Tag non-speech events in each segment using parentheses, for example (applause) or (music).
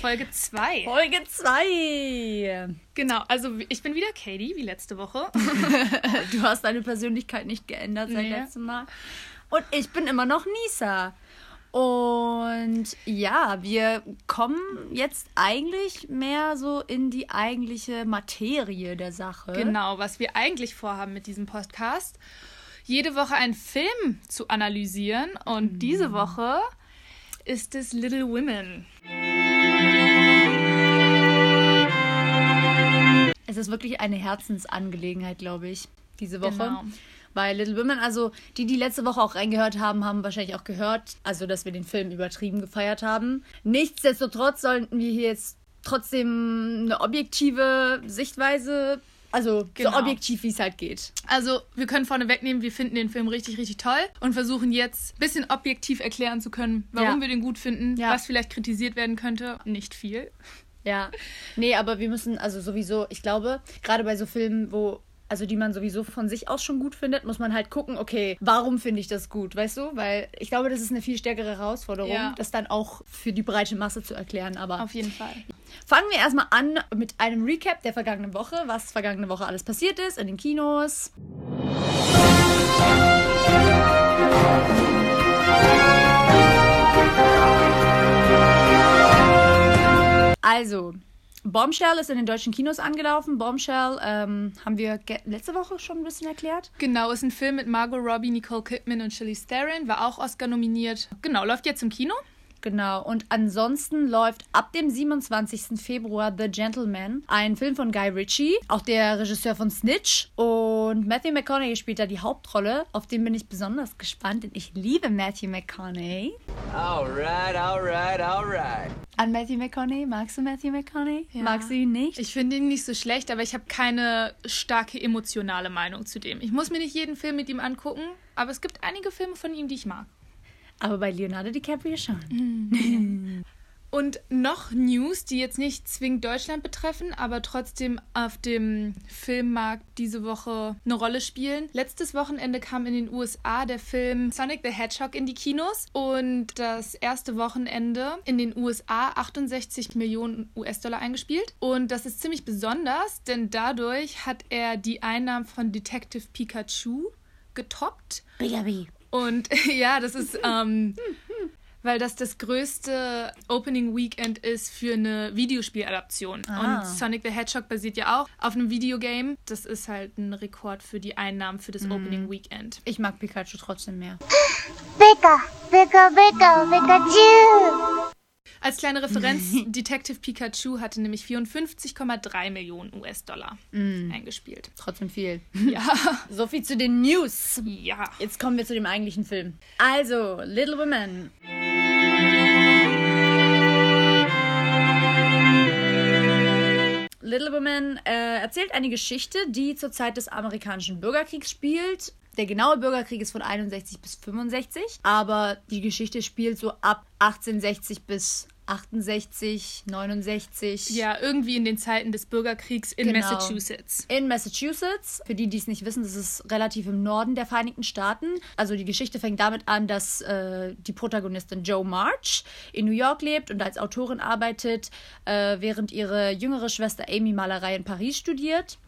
Folge 2. Folge 2. Genau, also ich bin wieder Katie, wie letzte Woche. (laughs) du hast deine Persönlichkeit nicht geändert seit nee. letztem Mal. Und ich bin immer noch Nisa. Und ja, wir kommen jetzt eigentlich mehr so in die eigentliche Materie der Sache. Genau, was wir eigentlich vorhaben mit diesem Podcast. Jede Woche einen Film zu analysieren. Und mhm. diese Woche ist es Little Women. Es ist wirklich eine Herzensangelegenheit, glaube ich, diese Woche. Genau. Weil Little Women, also die, die letzte Woche auch reingehört haben, haben wahrscheinlich auch gehört, also dass wir den Film übertrieben gefeiert haben. Nichtsdestotrotz sollten wir hier jetzt trotzdem eine objektive Sichtweise also genau. so objektiv, wie es halt geht. Also wir können vorne wegnehmen, wir finden den Film richtig, richtig toll und versuchen jetzt ein bisschen objektiv erklären zu können, warum ja. wir den gut finden, ja. was vielleicht kritisiert werden könnte. Nicht viel. Ja, nee, aber wir müssen also sowieso, ich glaube, gerade bei so Filmen, wo also die man sowieso von sich aus schon gut findet, muss man halt gucken, okay, warum finde ich das gut, weißt du? Weil ich glaube, das ist eine viel stärkere Herausforderung, ja. das dann auch für die breite Masse zu erklären. Aber auf jeden Fall. Fangen wir erstmal an mit einem Recap der vergangenen Woche, was vergangene Woche alles passiert ist in den Kinos. Also, Bombshell ist in den deutschen Kinos angelaufen. Bombshell ähm, haben wir letzte Woche schon ein bisschen erklärt. Genau, ist ein Film mit Margot Robbie, Nicole Kidman und Shirley Theron. War auch Oscar nominiert. Genau, läuft jetzt im Kino. Genau. Und ansonsten läuft ab dem 27. Februar The Gentleman, ein Film von Guy Ritchie, auch der Regisseur von Snitch. Und Matthew McConaughey spielt da die Hauptrolle. Auf den bin ich besonders gespannt, denn ich liebe Matthew McConaughey. Alright, alright, alright. An Matthew McConaughey? Magst du Matthew McConaughey? Ja. Magst du ihn nicht? Ich finde ihn nicht so schlecht, aber ich habe keine starke emotionale Meinung zu dem. Ich muss mir nicht jeden Film mit ihm angucken, aber es gibt einige Filme von ihm, die ich mag. Aber bei Leonardo DiCaprio schon. Mhm. Und noch News, die jetzt nicht zwingend Deutschland betreffen, aber trotzdem auf dem Filmmarkt diese Woche eine Rolle spielen. Letztes Wochenende kam in den USA der Film Sonic the Hedgehog in die Kinos und das erste Wochenende in den USA 68 Millionen US-Dollar eingespielt. Und das ist ziemlich besonders, denn dadurch hat er die Einnahmen von Detective Pikachu getoppt. BRB. Und (laughs) ja, das ist, ähm, weil das das größte Opening Weekend ist für eine Videospieladaption. Ah. Und Sonic the Hedgehog basiert ja auch auf einem Videogame. Das ist halt ein Rekord für die Einnahmen für das mm. Opening Weekend. Ich mag Pikachu trotzdem mehr. Pika, Pika, Pika, Pikachu. Als kleine Referenz, (laughs) Detective Pikachu hatte nämlich 54,3 Millionen US-Dollar mm. eingespielt. Trotzdem viel. (laughs) Ja. so viel zu den News. Ja. Jetzt kommen wir zu dem eigentlichen Film. Also, Little Women. Little Women äh, erzählt eine Geschichte, die zur Zeit des amerikanischen Bürgerkriegs spielt. Der genaue Bürgerkrieg ist von 61 bis 65, aber die Geschichte spielt so ab 1860 bis 68, 69. Ja, irgendwie in den Zeiten des Bürgerkriegs in genau. Massachusetts. In Massachusetts. Für die, die es nicht wissen, das ist relativ im Norden der Vereinigten Staaten. Also die Geschichte fängt damit an, dass äh, die Protagonistin Joe March in New York lebt und als Autorin arbeitet, äh, während ihre jüngere Schwester Amy Malerei in Paris studiert.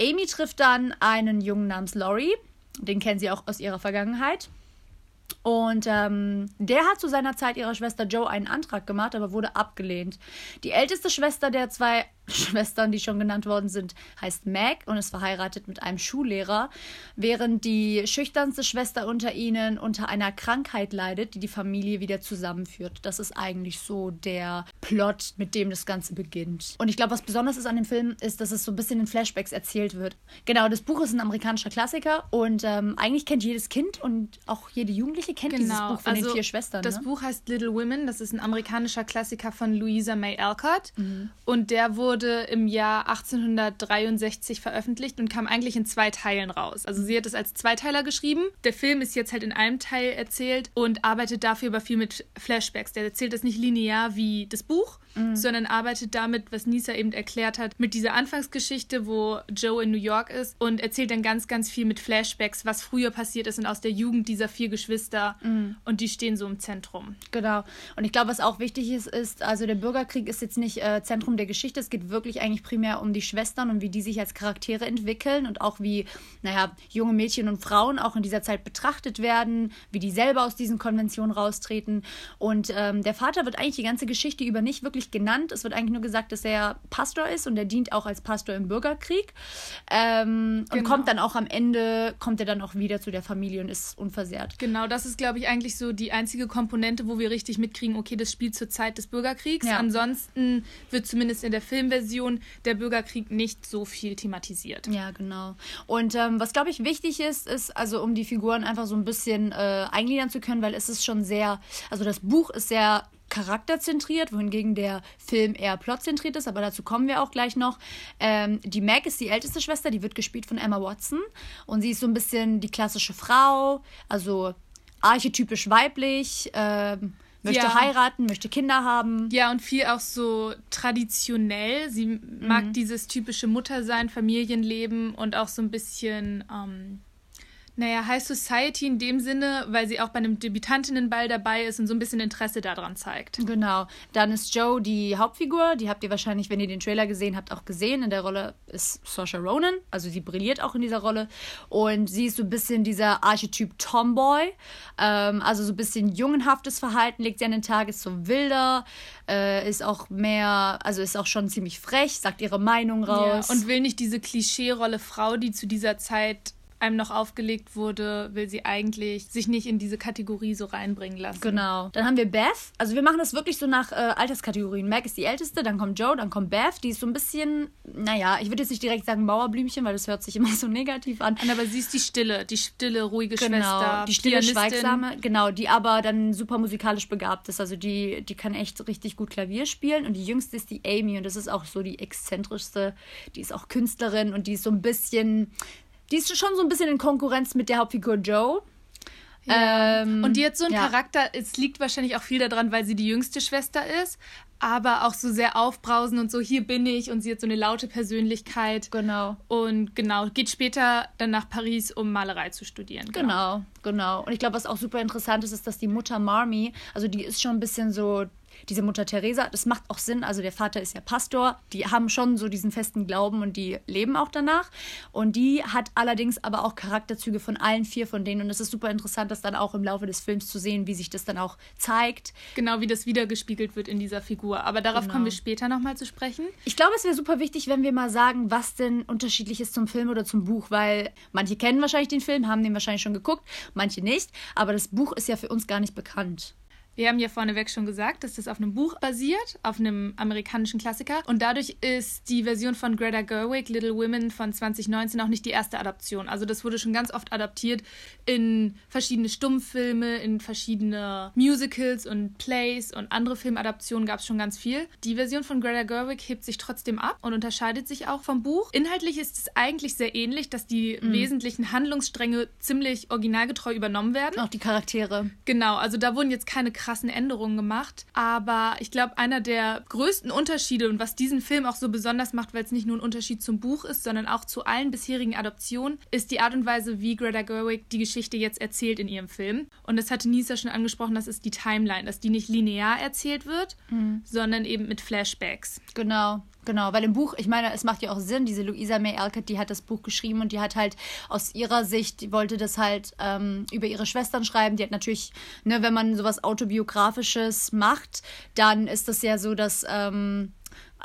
Amy trifft dann einen Jungen namens Laurie. Den kennen sie auch aus ihrer Vergangenheit. Und ähm, der hat zu seiner Zeit ihrer Schwester Joe einen Antrag gemacht, aber wurde abgelehnt. Die älteste Schwester der zwei Schwestern, die schon genannt worden sind, heißt Meg und ist verheiratet mit einem Schullehrer, während die schüchternste Schwester unter ihnen unter einer Krankheit leidet, die die Familie wieder zusammenführt. Das ist eigentlich so der Plot, mit dem das Ganze beginnt. Und ich glaube, was besonders ist an dem Film, ist, dass es so ein bisschen in Flashbacks erzählt wird. Genau, das Buch ist ein amerikanischer Klassiker und ähm, eigentlich kennt jedes Kind und auch jede Jugendliche kennt genau. dieses Buch von also, den vier Schwestern. Das ne? Buch heißt Little Women, das ist ein amerikanischer Klassiker von Louisa May Alcott mhm. und der wurde wurde im Jahr 1863 veröffentlicht und kam eigentlich in zwei Teilen raus. Also sie hat es als Zweiteiler geschrieben. Der Film ist jetzt halt in einem Teil erzählt und arbeitet dafür aber viel mit Flashbacks. Der erzählt es nicht linear wie das Buch, mhm. sondern arbeitet damit, was Nisa eben erklärt hat, mit dieser Anfangsgeschichte, wo Joe in New York ist und erzählt dann ganz, ganz viel mit Flashbacks, was früher passiert ist und aus der Jugend dieser vier Geschwister. Mhm. Und die stehen so im Zentrum. Genau. Und ich glaube, was auch wichtig ist, ist, also der Bürgerkrieg ist jetzt nicht äh, Zentrum der Geschichte. Es geht wirklich eigentlich primär um die Schwestern und wie die sich als Charaktere entwickeln und auch wie, naja, junge Mädchen und Frauen auch in dieser Zeit betrachtet werden, wie die selber aus diesen Konventionen raustreten. Und ähm, der Vater wird eigentlich die ganze Geschichte über nicht wirklich genannt. Es wird eigentlich nur gesagt, dass er Pastor ist und er dient auch als Pastor im Bürgerkrieg. Ähm, genau. Und kommt dann auch am Ende, kommt er dann auch wieder zu der Familie und ist unversehrt. Genau, das ist, glaube ich, eigentlich so die einzige Komponente, wo wir richtig mitkriegen, okay, das spielt zur Zeit des Bürgerkriegs. Ja. Ansonsten wird zumindest in der Filmversion der Bürgerkrieg nicht so viel thematisiert. Ja, genau. Und ähm, was, glaube ich, wichtig ist, ist, also um die Figuren einfach so ein bisschen äh, eingliedern zu können, weil es ist schon sehr, also das Buch ist sehr charakterzentriert, wohingegen der Film eher plotzentriert ist, aber dazu kommen wir auch gleich noch. Ähm, die Meg ist die älteste Schwester, die wird gespielt von Emma Watson und sie ist so ein bisschen die klassische Frau, also archetypisch weiblich, ähm, möchte ja. heiraten, möchte Kinder haben. Ja, und viel auch so traditionell. Sie mhm. mag dieses typische Muttersein, Familienleben und auch so ein bisschen ähm, naja, High Society in dem Sinne, weil sie auch bei einem Debütantinnenball dabei ist und so ein bisschen Interesse daran zeigt. Genau. Dann ist Joe die Hauptfigur. Die habt ihr wahrscheinlich, wenn ihr den Trailer gesehen habt, auch gesehen. In der Rolle ist Saoirse Ronan. Also sie brilliert auch in dieser Rolle. Und sie ist so ein bisschen dieser Archetyp Tomboy. Ähm, also so ein bisschen jungenhaftes Verhalten legt sie an den Tag, ist so wilder, äh, ist auch mehr, also ist auch schon ziemlich frech, sagt ihre Meinung raus. Ja, und will nicht diese Klischee-Rolle Frau, die zu dieser Zeit einem noch aufgelegt wurde, will sie eigentlich sich nicht in diese Kategorie so reinbringen lassen. Genau. Dann haben wir Beth. Also wir machen das wirklich so nach äh, Alterskategorien. Meg ist die älteste, dann kommt Joe, dann kommt Beth. Die ist so ein bisschen, naja, ich würde jetzt nicht direkt sagen Mauerblümchen, weil das hört sich immer so negativ an. Aber sie ist die stille, die stille, ruhige genau, Schwester. Die stille, Pianistin. schweigsame, genau, die aber dann super musikalisch begabt ist. Also die, die kann echt richtig gut Klavier spielen. Und die jüngste ist die Amy und das ist auch so die exzentrischste. Die ist auch Künstlerin und die ist so ein bisschen die ist schon so ein bisschen in Konkurrenz mit der Hauptfigur Joe. Ja. Ähm, und die hat so einen ja. Charakter, es liegt wahrscheinlich auch viel daran, weil sie die jüngste Schwester ist, aber auch so sehr aufbrausend und so, hier bin ich und sie hat so eine laute Persönlichkeit. Genau. Und genau, geht später dann nach Paris, um Malerei zu studieren. Genau, genau. genau. Und ich glaube, was auch super interessant ist, ist, dass die Mutter Marmy, also die ist schon ein bisschen so diese Mutter Teresa, das macht auch Sinn. Also der Vater ist ja Pastor, die haben schon so diesen festen Glauben und die leben auch danach. Und die hat allerdings aber auch Charakterzüge von allen vier von denen. Und es ist super interessant, das dann auch im Laufe des Films zu sehen, wie sich das dann auch zeigt. Genau, wie das wiedergespiegelt wird in dieser Figur. Aber darauf genau. kommen wir später nochmal zu sprechen. Ich glaube, es wäre super wichtig, wenn wir mal sagen, was denn unterschiedlich ist zum Film oder zum Buch, weil manche kennen wahrscheinlich den Film, haben den wahrscheinlich schon geguckt, manche nicht. Aber das Buch ist ja für uns gar nicht bekannt. Wir haben ja vorneweg schon gesagt, dass das auf einem Buch basiert, auf einem amerikanischen Klassiker. Und dadurch ist die Version von Greta Gerwig, Little Women von 2019, auch nicht die erste Adaption. Also das wurde schon ganz oft adaptiert in verschiedene Stummfilme, in verschiedene Musicals und Plays und andere Filmadaptionen gab es schon ganz viel. Die Version von Greta Gerwig hebt sich trotzdem ab und unterscheidet sich auch vom Buch. Inhaltlich ist es eigentlich sehr ähnlich, dass die mhm. wesentlichen Handlungsstränge ziemlich originalgetreu übernommen werden. Auch die Charaktere. Genau, also da wurden jetzt keine krassen Änderungen gemacht. Aber ich glaube, einer der größten Unterschiede und was diesen Film auch so besonders macht, weil es nicht nur ein Unterschied zum Buch ist, sondern auch zu allen bisherigen Adoptionen, ist die Art und Weise, wie Greta Gerwig die Geschichte jetzt erzählt in ihrem Film. Und das hatte Nisa schon angesprochen, das ist die Timeline, dass die nicht linear erzählt wird, mhm. sondern eben mit Flashbacks. Genau. Genau, weil im Buch, ich meine, es macht ja auch Sinn, diese Louisa May Alcott, die hat das Buch geschrieben und die hat halt aus ihrer Sicht, die wollte das halt ähm, über ihre Schwestern schreiben. Die hat natürlich, ne, wenn man sowas autobiografisches macht, dann ist das ja so, dass ähm,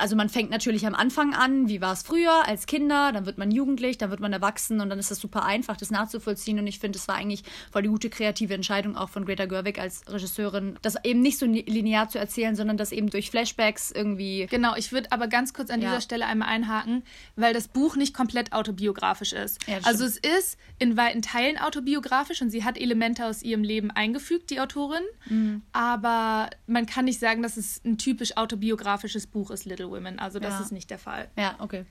also man fängt natürlich am Anfang an, wie war es früher als Kinder, dann wird man jugendlich, dann wird man erwachsen und dann ist es super einfach, das nachzuvollziehen. Und ich finde, es war eigentlich voll die gute kreative Entscheidung auch von Greta Gerwig als Regisseurin, das eben nicht so linear zu erzählen, sondern das eben durch Flashbacks irgendwie. Genau, ich würde aber ganz kurz an ja. dieser Stelle einmal einhaken, weil das Buch nicht komplett autobiografisch ist. Ja, also es ist in weiten Teilen autobiografisch und sie hat Elemente aus ihrem Leben eingefügt, die Autorin. Mhm. Aber man kann nicht sagen, dass es ein typisch autobiografisches Buch ist, Little Women. Also das Ja. ist nicht der Fall. Ja, okay.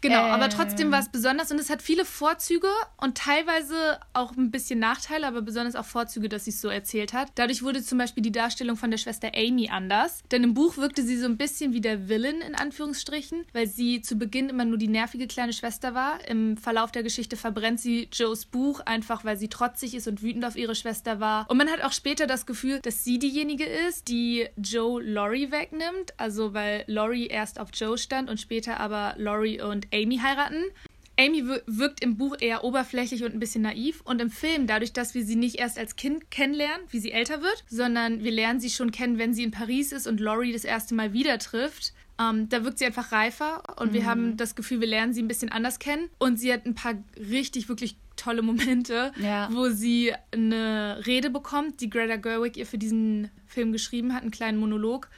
Genau, Ähm. aber trotzdem war es besonders und es hat viele Vorzüge und teilweise auch ein bisschen Nachteile, aber besonders auch Vorzüge, dass sie es so erzählt hat. Dadurch wurde zum Beispiel die Darstellung von der Schwester Amy anders, denn im Buch wirkte sie so ein bisschen wie der Villain in Anführungsstrichen, weil sie zu Beginn immer nur die nervige kleine Schwester war. Im Verlauf der Geschichte verbrennt sie Joes Buch einfach, weil sie trotzig ist und wütend auf ihre Schwester war. Und man hat auch später das Gefühl, dass sie diejenige ist, die Joe Laurie wegnimmt, also weil Laurie erst auf Joe stand und später aber Laurie und Amy heiraten. Amy wir- wirkt im Buch eher oberflächlich und ein bisschen naiv und im Film, dadurch, dass wir sie nicht erst als Kind kennenlernen, wie sie älter wird, sondern wir lernen sie schon kennen, wenn sie in Paris ist und Laurie das erste Mal wieder trifft. Ähm, da wirkt sie einfach reifer und wir haben das Gefühl, wir lernen sie ein bisschen anders kennen und sie hat ein paar richtig, wirklich tolle Momente, Ja. wo sie eine Rede bekommt, die Greta Gerwig ihr für diesen Film geschrieben hat, einen kleinen Monolog.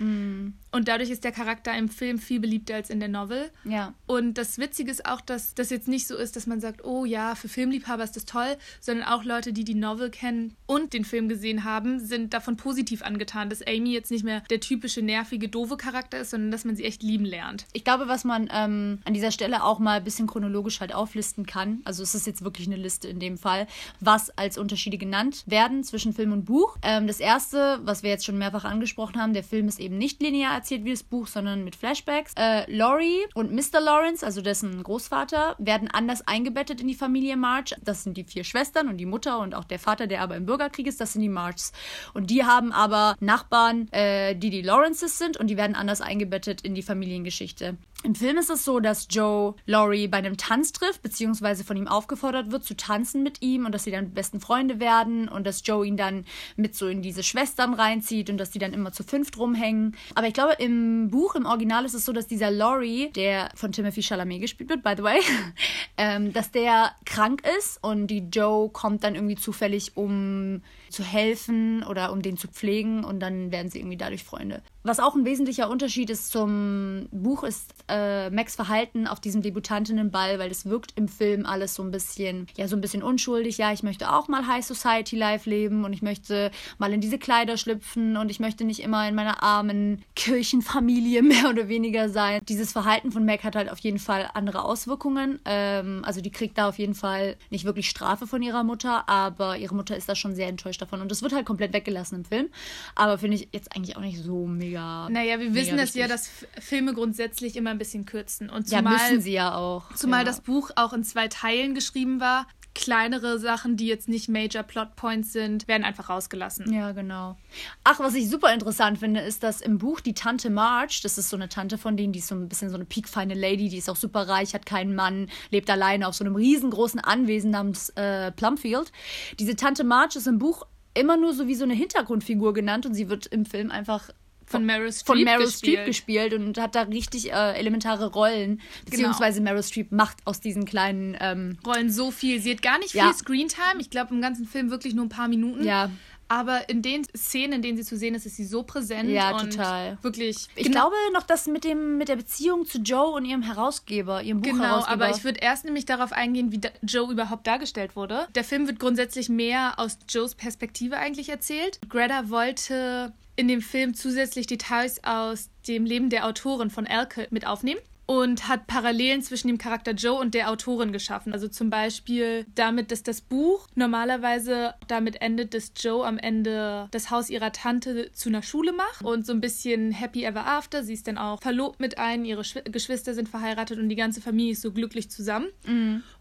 Und dadurch ist der Charakter im Film viel beliebter als in der Novel. Ja. Und das Witzige ist auch, dass das jetzt nicht so ist, dass man sagt, oh ja, für Filmliebhaber ist das toll, sondern auch Leute, die die Novel kennen und den Film gesehen haben, sind davon positiv angetan, dass Amy jetzt nicht mehr der typische nervige, doofe Charakter ist, sondern dass man sie echt lieben lernt. Ich glaube, was man ähm, an dieser Stelle auch mal ein bisschen chronologisch halt auflisten kann, also es ist jetzt wirklich eine Liste in dem Fall, was als Unterschiede genannt werden zwischen Film und Buch. Ähm, das erste, was wir jetzt schon mehrfach angesprochen haben, der Film ist eben nicht linear erzählt wie das Buch, sondern mit Flashbacks. Äh, Laurie und Mr. Lawrence, also dessen Großvater, werden anders eingebettet in die Familie March. Das sind die vier Schwestern und die Mutter und auch der Vater, der aber im Bürgerkrieg ist, das sind die Marchs. Und die haben aber Nachbarn, äh, die die Lawrences sind und die werden anders eingebettet in die Familiengeschichte. Im Film ist es so, dass Joe Laurie bei einem Tanz trifft, beziehungsweise von ihm aufgefordert wird zu tanzen mit ihm und dass sie dann besten Freunde werden und dass Joe ihn dann mit so in diese Schwestern reinzieht und dass die dann immer zu fünft rumhängen. Aber ich glaube, im Buch, im Original ist es so, dass dieser Laurie, der von Timothy Chalamet gespielt wird, by the way, (laughs) ähm, dass der krank ist und die Joe kommt dann irgendwie zufällig, um zu helfen oder um den zu pflegen und dann werden sie irgendwie dadurch Freunde. Was auch ein wesentlicher Unterschied ist zum Buch, ist äh, Max Verhalten auf diesem Debutantinnenball, weil das wirkt im Film alles so ein bisschen, ja, so ein bisschen unschuldig. Ja, ich möchte auch mal High Society Life leben und ich möchte mal in diese Kleider schlüpfen und ich möchte nicht immer in meiner armen Kirchenfamilie (laughs) mehr oder weniger sein. Dieses Verhalten von Mac hat halt auf jeden Fall andere Auswirkungen. Ähm, also die kriegt da auf jeden Fall nicht wirklich Strafe von ihrer Mutter, aber ihre Mutter ist da schon sehr enttäuscht davon und das wird halt komplett weggelassen im Film. Aber finde ich jetzt eigentlich auch nicht so mega. Naja, wir wissen mega das ja, dass Filme grundsätzlich immer ein bisschen kürzen. Und Ja, zumal, müssen sie ja auch. zumal ja. das Buch auch in zwei Teilen geschrieben war. Kleinere Sachen, die jetzt nicht Major Plot Points sind, werden einfach rausgelassen. Ja, genau. Ach, was ich super interessant finde, ist, dass im Buch die Tante March, das ist so eine Tante von denen, die ist so ein bisschen so eine piekfeine Lady, die ist auch super reich, hat keinen Mann, lebt alleine auf so einem riesengroßen Anwesen namens äh, Plumfield. Diese Tante March ist im Buch immer nur so wie so eine Hintergrundfigur genannt und sie wird im Film einfach Von Meryl Streep von Meryl gespielt. Streep gespielt und hat da richtig äh, elementare Rollen. Beziehungsweise Meryl Streep macht aus diesen kleinen, ähm, Rollen so viel. Sie hat gar nicht viel Ja. Screentime. Ich glaube, im ganzen Film wirklich nur ein paar Minuten. ja, Aber in den Szenen, in denen sie zu sehen ist, ist sie so präsent. Ja, total. Wirklich. ich Genau- glaube noch, dass mit, dem, mit der Beziehung zu Joe und ihrem Herausgeber, ihrem Genau, Buchherausgeber. aber ich würde erst nämlich darauf eingehen, wie Joe überhaupt dargestellt wurde. Der Film wird grundsätzlich mehr aus Joes Perspektive eigentlich erzählt. Greta wollte in dem Film zusätzlich Details aus dem Leben der Autorin von Elke mit aufnehmen. Und hat Parallelen zwischen dem Charakter Joe und der Autorin geschaffen. Also zum Beispiel damit, dass das Buch normalerweise damit endet, dass Joe am Ende das Haus ihrer Tante zu einer Schule macht und so ein bisschen happy ever after. Sie ist dann auch verlobt mit einem, ihre Schw Geschwister sind verheiratet und die ganze Familie ist so glücklich zusammen.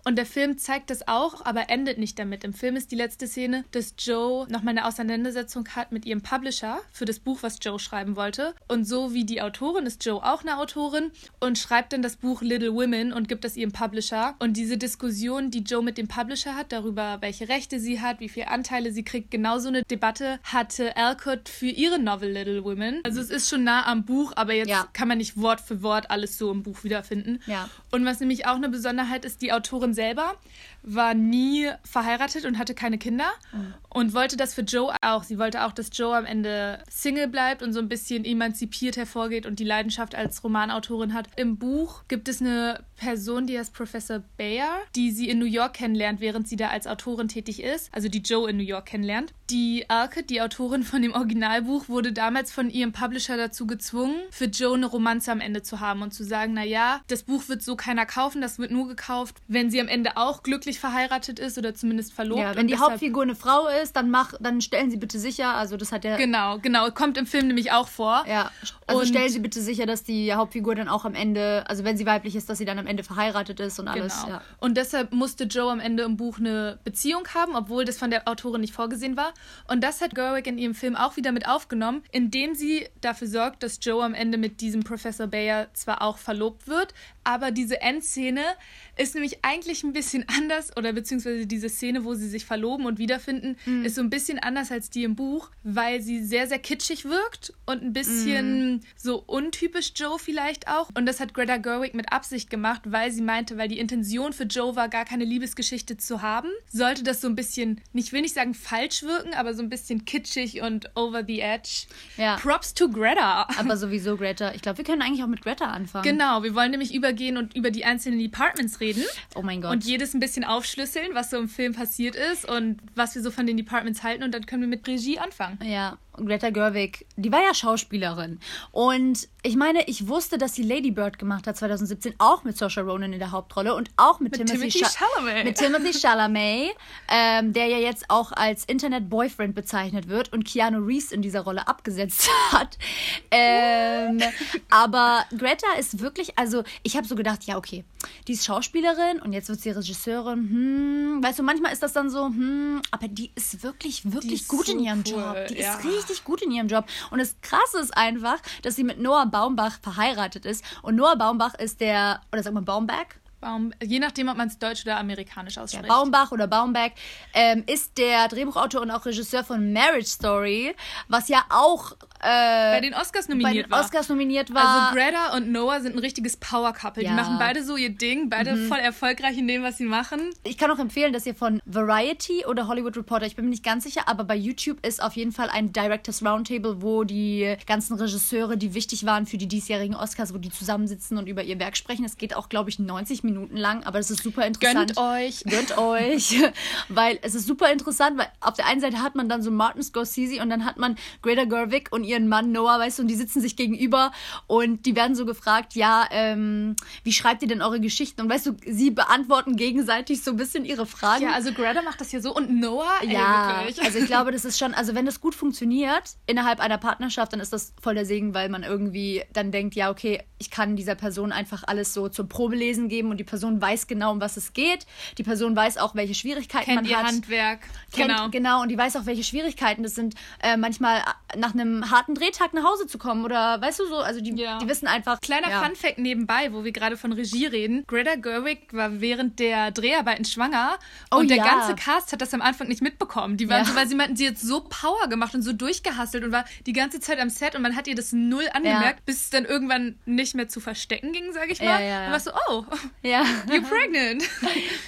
Und der Film zeigt das auch, aber endet nicht damit. Im Film ist die letzte Szene, dass Joe nochmal eine Auseinandersetzung hat mit ihrem Publisher für das Buch, was Joe schreiben wollte. Und so wie die Autorin ist Joe auch eine Autorin und schreibt dann das Buch Little Women und gibt das ihrem Publisher. Und diese Diskussion, die Joe mit dem Publisher hat, darüber, welche Rechte sie hat, wie viele Anteile sie kriegt, genau so eine Debatte hatte Alcott für ihre Novel Little Women. Also es ist schon nah am Buch, aber jetzt Ja. kann man nicht Wort für Wort alles so im Buch wiederfinden. Ja. Und was nämlich auch eine Besonderheit ist, die Autorin selber war nie verheiratet und hatte keine Kinder Mhm. und wollte das für Joe auch. Sie wollte auch, dass Joe am Ende Single bleibt und so ein bisschen emanzipiert hervorgeht und die Leidenschaft als Romanautorin hat. Im Buch gibt es eine Person, die heißt Professor Bayer, die sie in New York kennenlernt, während sie da als Autorin tätig ist, also die Joe in New York kennenlernt. Die Alke, die Autorin von dem Originalbuch, wurde damals von ihrem Publisher dazu gezwungen, für Joe eine Romanze am Ende zu haben und zu sagen, na ja, das Buch wird so keiner kaufen, das wird nur gekauft, wenn sie am Ende auch glücklich verheiratet ist oder zumindest verlobt. Ja, wenn die Hauptfigur eine Frau ist, dann mach, dann stellen Sie bitte sicher, also das hat der Genau, genau, kommt im Film nämlich auch vor. Ja, also Und- stellen Sie bitte sicher, dass die Hauptfigur dann auch am Ende, also wenn sie weiblich ist, dass sie dann am Ende verheiratet ist und alles. Genau. Ja. Und deshalb musste Joe am Ende im Buch eine Beziehung haben, obwohl das von der Autorin nicht vorgesehen war. Und das hat Gerwig in ihrem Film auch wieder mit aufgenommen, indem sie dafür sorgt, dass Joe am Ende mit diesem Professor Bayer zwar auch verlobt wird, aber diese Endszene ist nämlich eigentlich ein bisschen (laughs) anders, oder beziehungsweise diese Szene, wo sie sich verloben und wiederfinden, Mhm. ist so ein bisschen anders als die im Buch, weil sie sehr, sehr kitschig wirkt und ein bisschen Mhm. so untypisch Joe vielleicht auch. Und das hat Greta Gerwig mit Absicht gemacht, weil sie meinte, weil die Intention für Joe war, gar keine Liebesgeschichte zu haben, sollte das so ein bisschen, ich will nicht sagen falsch wirken, aber so ein bisschen kitschig und over the edge. Ja. Props to Greta. Aber (laughs) sowieso Greta. Ich glaube, wir können eigentlich auch mit Greta anfangen. Genau, wir wollen nämlich übergehen und über die einzelnen Departments reden. Oh mein Gott. Und jedes ein bisschen aufschlüsseln, was so im Film passiert ist und was wir so von den Departments halten. Und dann können wir mit Regie anfangen. Ja, Greta Gerwig, die war ja Schauspielerin. Und ich meine, ich wusste, dass sie Lady Bird gemacht hat 2017, auch mit Saoirse Ronan in der Hauptrolle und auch mit, Mit Timothy Scha- Chalamet. Mit Timothy Chalamet, ähm, der ja jetzt auch als Internet-Boyfriend bezeichnet wird und Keanu Reeves in dieser Rolle abgesetzt (laughs) hat. Ähm, aber Greta ist wirklich, also ich habe so gedacht, ja, okay, die ist Schauspielerin und jetzt wird sie Regisseurin. Hm, weißt du, manchmal ist das dann so, hm, aber die ist wirklich, wirklich ist gut in so ihrem cool, Job. Die ja. ist richtig gut in ihrem Job. Und das Krasse ist einfach, dass sie mit Noah Baumbach verheiratet ist. Und Noah Baumbach ist der, oder sag mal Baumbach? Baum, je nachdem, ob man es deutsch oder amerikanisch Ja, ausspricht. Baumbach oder Baumberg ähm, ist der Drehbuchautor und auch Regisseur von Marriage Story, was ja auch äh, bei den Oscars bei nominiert den war. Oscars nominiert war. Also Greta und Noah sind ein richtiges Power-Couple. Ja. Mhm. Die machen beide so ihr Ding, beide voll erfolgreich in dem, was sie machen. ich kann auch empfehlen, dass ihr von Variety oder Hollywood Reporter, ich bin mir nicht ganz sicher, aber bei YouTube ist auf jeden Fall ein Directors Roundtable, wo die ganzen Regisseure, die wichtig waren für die diesjährigen Oscars, wo die zusammensitzen und über ihr Werk sprechen. Es geht auch, glaube ich, 90 Minuten lang, aber das ist super interessant. Gönnt euch. Gönnt euch, (laughs) weil es ist super interessant, weil auf der einen Seite hat man dann so Martin Scorsese und dann hat man Greta Gerwig und ihren Mann Noah, weißt du, und die sitzen sich gegenüber und die werden so gefragt, ja, ähm, wie schreibt ihr denn eure Geschichten? Und weißt du, sie beantworten gegenseitig so ein bisschen ihre Fragen. Ja, also Greta macht das hier so und Noah, ey, Ja, wirklich. also ich glaube, das (laughs) ist schon, also wenn das gut funktioniert innerhalb einer Partnerschaft, dann ist das voll der Segen, weil man irgendwie dann denkt, ja, okay, ich kann dieser Person einfach alles so zum Probelesen geben und die Person weiß genau, um was es geht. Die Person weiß auch, welche Schwierigkeiten Kennt man ihr hat. Handwerk. Kennt, genau. genau, und die weiß auch, welche Schwierigkeiten das sind, äh, manchmal nach einem harten Drehtag nach Hause zu kommen oder weißt du so, also die, Ja. die wissen einfach. Kleiner ja. Funfact nebenbei, wo wir gerade von Regie reden. Greta Gerwig war während der Dreharbeiten schwanger Oh und der ja. ganze Cast hat das am Anfang nicht mitbekommen. Die waren so, weil sie meinten, sie hat so Power gemacht und so durchgehasselt und war die ganze Zeit am Set und man hat ihr das null angemerkt, bis es dann irgendwann nicht mehr zu verstecken ging, sage ich mal. Dann warst du, oh, Ja. (laughs) you're pregnant. (laughs)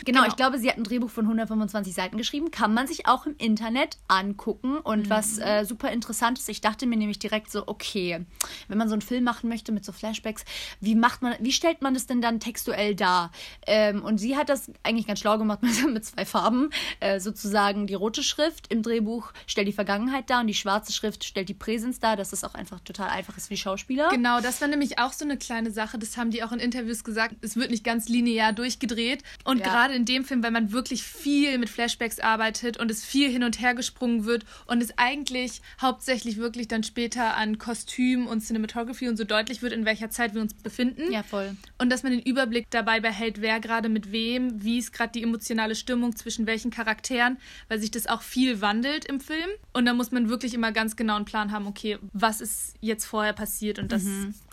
Genau, ich glaube, sie hat ein Drehbuch von 125 Seiten geschrieben. Kann man sich auch im Internet angucken. Und was äh, super interessant ist, ich dachte mir nämlich direkt so, okay, wenn man so einen Film machen möchte mit so Flashbacks, wie macht man, wie stellt man das denn dann textuell dar? Ähm, und sie hat das eigentlich ganz schlau gemacht (laughs) mit, mit zwei Farben. Äh, sozusagen die rote Schrift im Drehbuch stellt die Vergangenheit dar und die schwarze Schrift stellt die Präsenz dar, dass es auch einfach total einfach ist für die Schauspieler. Genau, das war nämlich auch so eine kleine Sache. Das haben die auch in Interviews gesagt. Es wird nicht ganz linear durchgedreht. Und Ja. gerade in dem Film, weil man wirklich viel mit Flashbacks arbeitet und es viel hin und her gesprungen wird und es eigentlich hauptsächlich wirklich dann später an Kostüm und Cinematography und so deutlich wird, in welcher Zeit wir uns befinden. Ja, voll. Und dass man den Überblick dabei behält, wer gerade mit wem, wie ist gerade die emotionale Stimmung zwischen welchen Charakteren, weil sich das auch viel wandelt im Film. Und da muss man wirklich immer ganz genau einen Plan haben, okay, was ist jetzt vorher passiert und das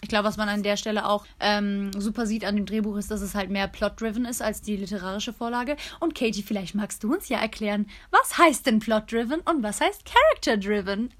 Ich glaube, was man an der Stelle auch ähm, super sieht an dem Drehbuch ist, dass es halt mehr plot-driven ist als die literarische Vorlage. Und Katie, vielleicht magst du uns ja erklären, was heißt denn plot-driven und was heißt character-driven?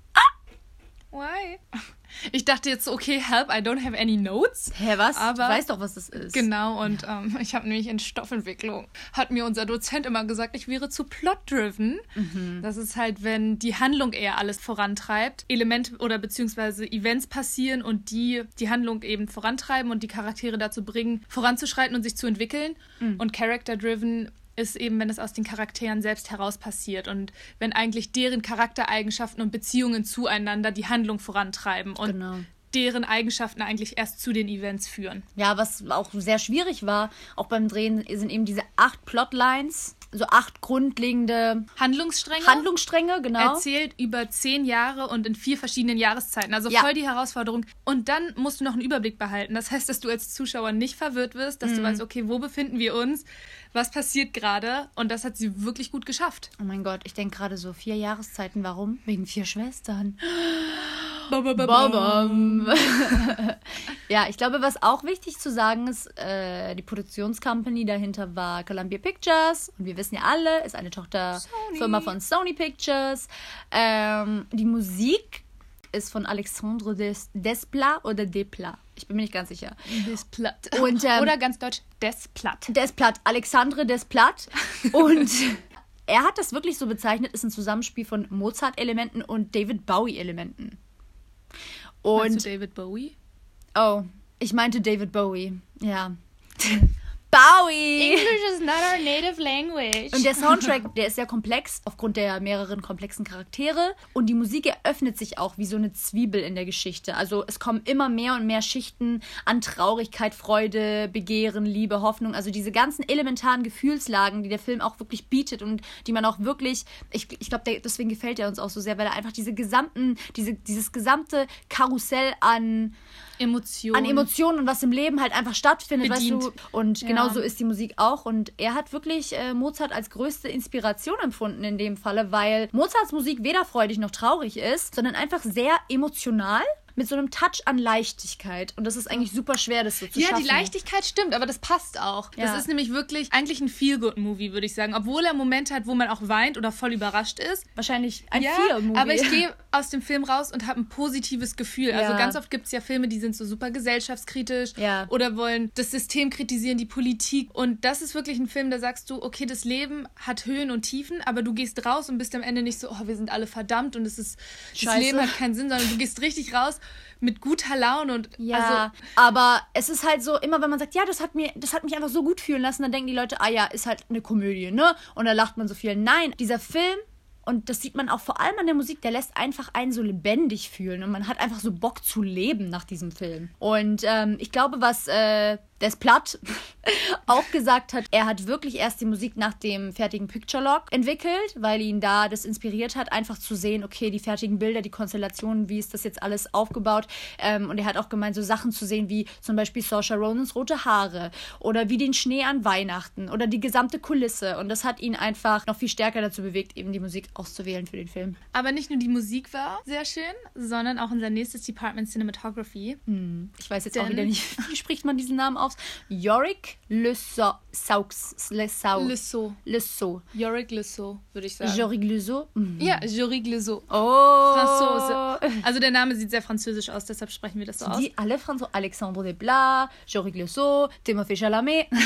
Why? (laughs) Ich dachte jetzt, okay, help, I don't have any notes. Hä, was? Aber du weißt doch, was das ist. Genau, und ähm, ich habe nämlich in Stoffentwicklung, hat mir unser Dozent immer gesagt, ich wäre zu plot-driven. Mhm. Das ist halt, wenn die Handlung eher alles vorantreibt, Elemente oder beziehungsweise Events passieren und die die Handlung eben vorantreiben und die Charaktere dazu bringen, voranzuschreiten und sich zu entwickeln. Mhm. Und Character-driven ist eben, wenn es aus den Charakteren selbst heraus passiert und wenn eigentlich deren Charaktereigenschaften und Beziehungen zueinander die Handlung vorantreiben und Genau. deren Eigenschaften eigentlich erst zu den Events führen. Ja, was auch sehr schwierig war, auch beim Drehen, sind eben diese acht Plotlines, so acht grundlegende Handlungsstränge Handlungsstränge, genau. erzählt über zehn Jahre und in vier verschiedenen Jahreszeiten. Also Ja. voll die Herausforderung. Und dann musst du noch einen Überblick behalten. Das heißt, dass du als Zuschauer nicht verwirrt wirst, Mhm. dass du weißt, okay, wo befinden wir uns? Was passiert gerade? Und das hat sie wirklich gut geschafft. Oh mein Gott, ich denke gerade so vier Jahreszeiten. Warum? Wegen vier Schwestern. (gasps) Babam. (laughs) ja, ich glaube, was auch wichtig zu sagen ist, äh, die Produktionscompany dahinter war Columbia Pictures. Und wir wissen ja alle, ist eine Tochterfirma von Sony Pictures. Ähm, die Musik ist von Alexandre Des Desplat oder Desplat. Ich bin mir nicht ganz sicher. Desplat. Und, ähm, Oder ganz deutsch, Desplat. Desplat, Alexandre Desplat. Und (laughs) er hat das wirklich so bezeichnet, ist ein Zusammenspiel von Mozart-Elementen und David Bowie-Elementen. Meinst Und du David Bowie? Oh, ich meinte David Bowie. Ja. (laughs) Bowie! is not our native language. Und der (laughs) Soundtrack, der ist sehr komplex, aufgrund der mehreren komplexen Charaktere. Und die Musik eröffnet sich auch wie so eine Zwiebel in der Geschichte. Also es kommen immer mehr und mehr Schichten an Traurigkeit, Freude, Begehren, Liebe, Hoffnung. Also diese ganzen elementaren Gefühlslagen, die der Film auch wirklich bietet und die man auch wirklich, ich, ich glaube, deswegen gefällt er uns auch so sehr, weil er einfach diese gesamten, diese, dieses gesamte Karussell an Emotionen. an Emotionen und was im Leben halt einfach stattfindet, Bedient. weißt du? Und Ja. genau so ist die Musik auch. Und er hat wirklich äh, Mozart als größte Inspiration empfunden in dem Falle, weil Mozarts Musik weder freudig noch traurig ist, sondern einfach sehr emotional mit so einem Touch an Leichtigkeit. Und das ist eigentlich super schwer, das so zu Ja, schaffen. die Leichtigkeit stimmt, aber das passt auch. Ja. Das ist nämlich wirklich eigentlich ein Feel-Good-Movie, würde ich sagen. Obwohl er Momente hat, wo man auch weint oder voll überrascht ist. Wahrscheinlich ein ja, Fear-Movie. aber ich gehe (laughs) aus dem Film raus und habe ein positives Gefühl. Also Ja. ganz oft gibt es ja Filme, die sind so super gesellschaftskritisch Ja. oder wollen das System kritisieren, die Politik. Und das ist wirklich ein Film, da sagst du, okay, das Leben hat Höhen und Tiefen, aber du gehst raus und bist am Ende nicht so, oh, wir sind alle verdammt und es ist, das Scheiße. Leben hat keinen Sinn, sondern du gehst richtig raus mit guter Laune und Ja, also aber es ist halt so, immer wenn man sagt, ja, das hat mir, das hat mich einfach so gut fühlen lassen, dann denken die Leute, ah ja, ist halt eine Komödie, ne? Und da lacht man so viel. Nein, dieser Film, und das sieht man auch vor allem an der Musik, der lässt einfach einen so lebendig fühlen und man hat einfach so Bock zu leben nach diesem Film. Und ähm, ich glaube, was äh, Desplat (laughs) auch gesagt hat, er hat wirklich erst die Musik nach dem fertigen Picture Log entwickelt, weil ihn da das inspiriert hat, einfach zu sehen, okay, die fertigen Bilder, die Konstellationen, wie ist das jetzt alles aufgebaut. Ähm, und er hat auch gemeint, so Sachen zu sehen wie zum Beispiel Saoirse Ronans rote Haare oder wie den Schnee an Weihnachten oder die gesamte Kulisse. Und das hat ihn einfach noch viel stärker dazu bewegt, eben die Musik auszuwählen für den Film. Aber nicht nur die Musik war sehr schön, sondern auch unser nächstes Department Cinematography. Ich weiß jetzt auch Denn- wieder nicht, (laughs) wie spricht man diesen Namen aus? Yorick Le Sau. Le Sau. Le Sceau. Le Sau. Yorick Le Sceau, würde ich sagen. Yorick Le Sau. Mhm. ja, Yorick Le Sceau. Oh. Franzose. Also der Name sieht sehr französisch aus, deshalb sprechen wir das so aus. Die alle Franzosen. Alexandre Desplat, Yorick Le Sau, Timothée Chalamet. (laughs)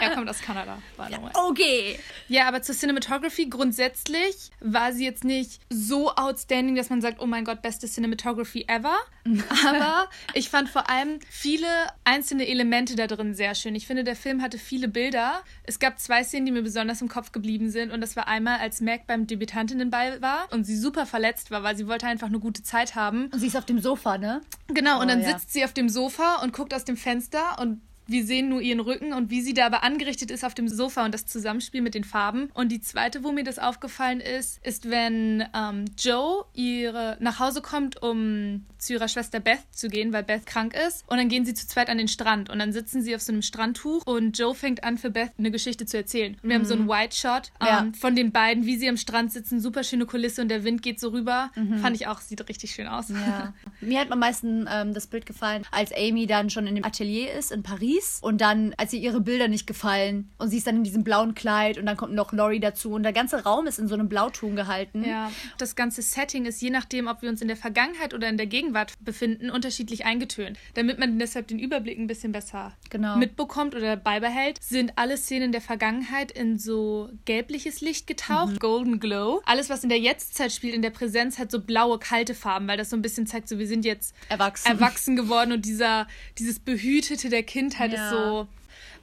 Er kommt aus Kanada, way. okay. Ja, aber zur Cinematography grundsätzlich war sie jetzt nicht so outstanding, dass man sagt, oh mein Gott, beste Cinematography ever. (laughs) Aber ich fand vor allem viele einzelne Elemente da drin sehr schön. Ich finde, der Film hatte viele Bilder. Es gab zwei Szenen, die mir besonders im Kopf geblieben sind. Und das war einmal, als Mac beim Debütantinnenball war und sie super verletzt war, weil sie wollte einfach eine gute Zeit haben. Und sie ist auf dem Sofa, ne? Genau, und Oh, dann ja. sitzt sie auf dem Sofa und guckt aus dem Fenster und wir sehen nur ihren Rücken und wie sie da aber angerichtet ist auf dem Sofa und das Zusammenspiel mit den Farben. Und die zweite, wo mir das aufgefallen ist, ist, wenn ähm, Joe ihre nach Hause kommt, um zu ihrer Schwester Beth zu gehen, weil Beth krank ist. Und dann gehen sie zu zweit an den Strand und dann sitzen sie auf so einem Strandtuch und Joe fängt an, für Beth eine Geschichte zu erzählen. Und wir haben so einen White Shot ähm, Ja. von den beiden, wie sie am Strand sitzen, super schöne Kulisse und der Wind geht so rüber. Fand ich auch, sieht richtig schön aus. Ja. (laughs) Mir hat am meisten ähm, das Bild gefallen, als Amy dann schon in dem Atelier ist in Paris Paris und dann, als ihr ihre Bilder nicht gefallen und sie ist dann in diesem blauen Kleid und dann kommt noch Laurie dazu und der ganze Raum ist in so einem Blauton gehalten. Ja, das ganze Setting ist je nachdem, ob wir uns in der Vergangenheit oder in der Gegenwart befinden, unterschiedlich eingetönt. Damit man deshalb den Überblick ein bisschen besser Genau. mitbekommt oder beibehält, sind alle Szenen der Vergangenheit in so gelbliches Licht getaucht, Golden Glow. Alles, was in der Jetztzeit spielt, in der Präsenz, hat so blaue, kalte Farben, weil das so ein bisschen zeigt, so wir sind jetzt Erwachsen. erwachsen geworden und dieser, dieses Behütete der Kindheit Ja. ist so.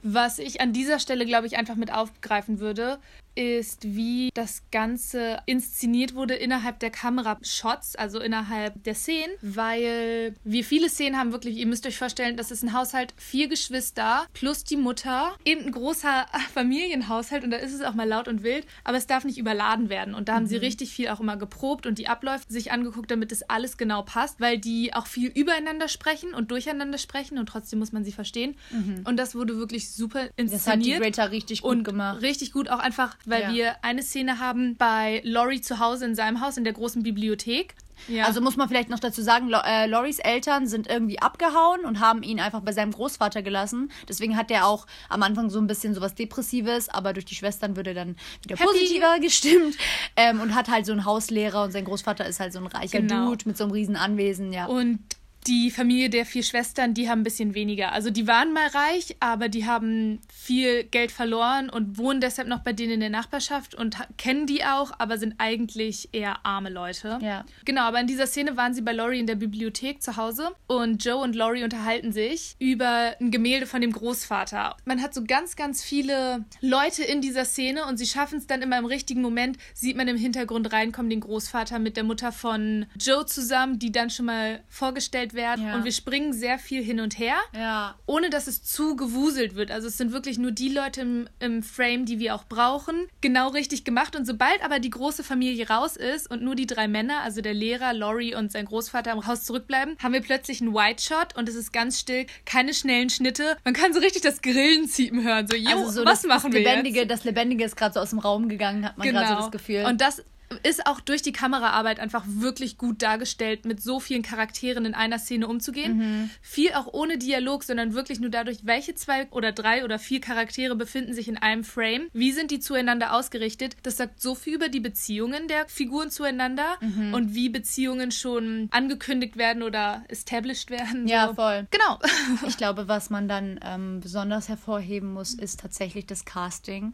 Was ich an dieser Stelle, glaube ich, einfach mit aufgreifen würde, ist, wie das Ganze inszeniert wurde innerhalb der Kamerashots, also innerhalb der Szenen, weil wir viele Szenen haben wirklich, ihr müsst euch vorstellen, das ist ein Haushalt, vier Geschwister plus die Mutter, eben ein großer (laughs) Familienhaushalt und da ist es auch mal laut und wild, aber es darf nicht überladen werden und da haben sie richtig viel auch immer geprobt und die Abläufe sich angeguckt, damit das alles genau passt, weil die auch viel übereinander sprechen und durcheinander sprechen und trotzdem muss man sie verstehen und das wurde wirklich super inszeniert. Das hat die Greta richtig gut und gemacht. Richtig gut, auch einfach, weil Ja. wir eine Szene haben bei Laurie zu Hause in seinem Haus in der großen Bibliothek. Ja. Also muss man vielleicht noch dazu sagen, äh, Loris Eltern sind irgendwie abgehauen und haben ihn einfach bei seinem Großvater gelassen. Deswegen hat er auch am Anfang so ein bisschen sowas Depressives, aber durch die Schwestern würde dann wieder Happy. positiver gestimmt. Ähm, und hat halt so einen Hauslehrer und sein Großvater ist halt so ein reicher Genau. Dude mit so einem riesen Anwesen, ja. Und die Familie der vier Schwestern, die haben ein bisschen weniger. Also die waren mal reich, aber die haben viel Geld verloren und wohnen deshalb noch bei denen in der Nachbarschaft und kennen die auch, aber sind eigentlich eher arme Leute. Ja. Genau, aber in dieser Szene waren sie bei Laurie in der Bibliothek zu Hause und Joe und Laurie unterhalten sich über ein Gemälde von dem Großvater. Man hat so ganz, ganz viele Leute in dieser Szene und sie schaffen es dann immer im richtigen Moment, sieht man im Hintergrund reinkommen, den Großvater mit der Mutter von Joe zusammen, die dann schon mal vorgestellt werden. Ja. Und wir springen sehr viel hin und her ja. ohne dass es zu gewuselt wird. Also es sind wirklich nur die Leute im, im Frame, die wir auch brauchen, genau richtig gemacht. Und sobald aber die große Familie raus ist und nur die drei Männer, also der Lehrer, Laurie und sein Großvater im Haus zurückbleiben, haben wir plötzlich einen White Shot und es ist ganz still, keine schnellen Schnitte. Man kann so richtig das Grillenziepen hören. So, jo, Also so was das, machen das wir Lebendige, jetzt? das Lebendige ist gerade so aus dem Raum gegangen, hat man gerade so das Gefühl. Genau. Und das ist auch durch die Kameraarbeit einfach wirklich gut dargestellt, mit so vielen Charakteren in einer Szene umzugehen. Mhm. Viel auch ohne Dialog, sondern wirklich nur dadurch, welche zwei oder drei oder vier Charaktere befinden sich in einem Frame. Wie sind die zueinander ausgerichtet? Das sagt so viel über die Beziehungen der Figuren zueinander Mhm. und wie Beziehungen schon angekündigt werden oder established werden. ja, so. voll. Genau. (laughs) Ich glaube, was man dann ähm, besonders hervorheben muss, ist tatsächlich das Casting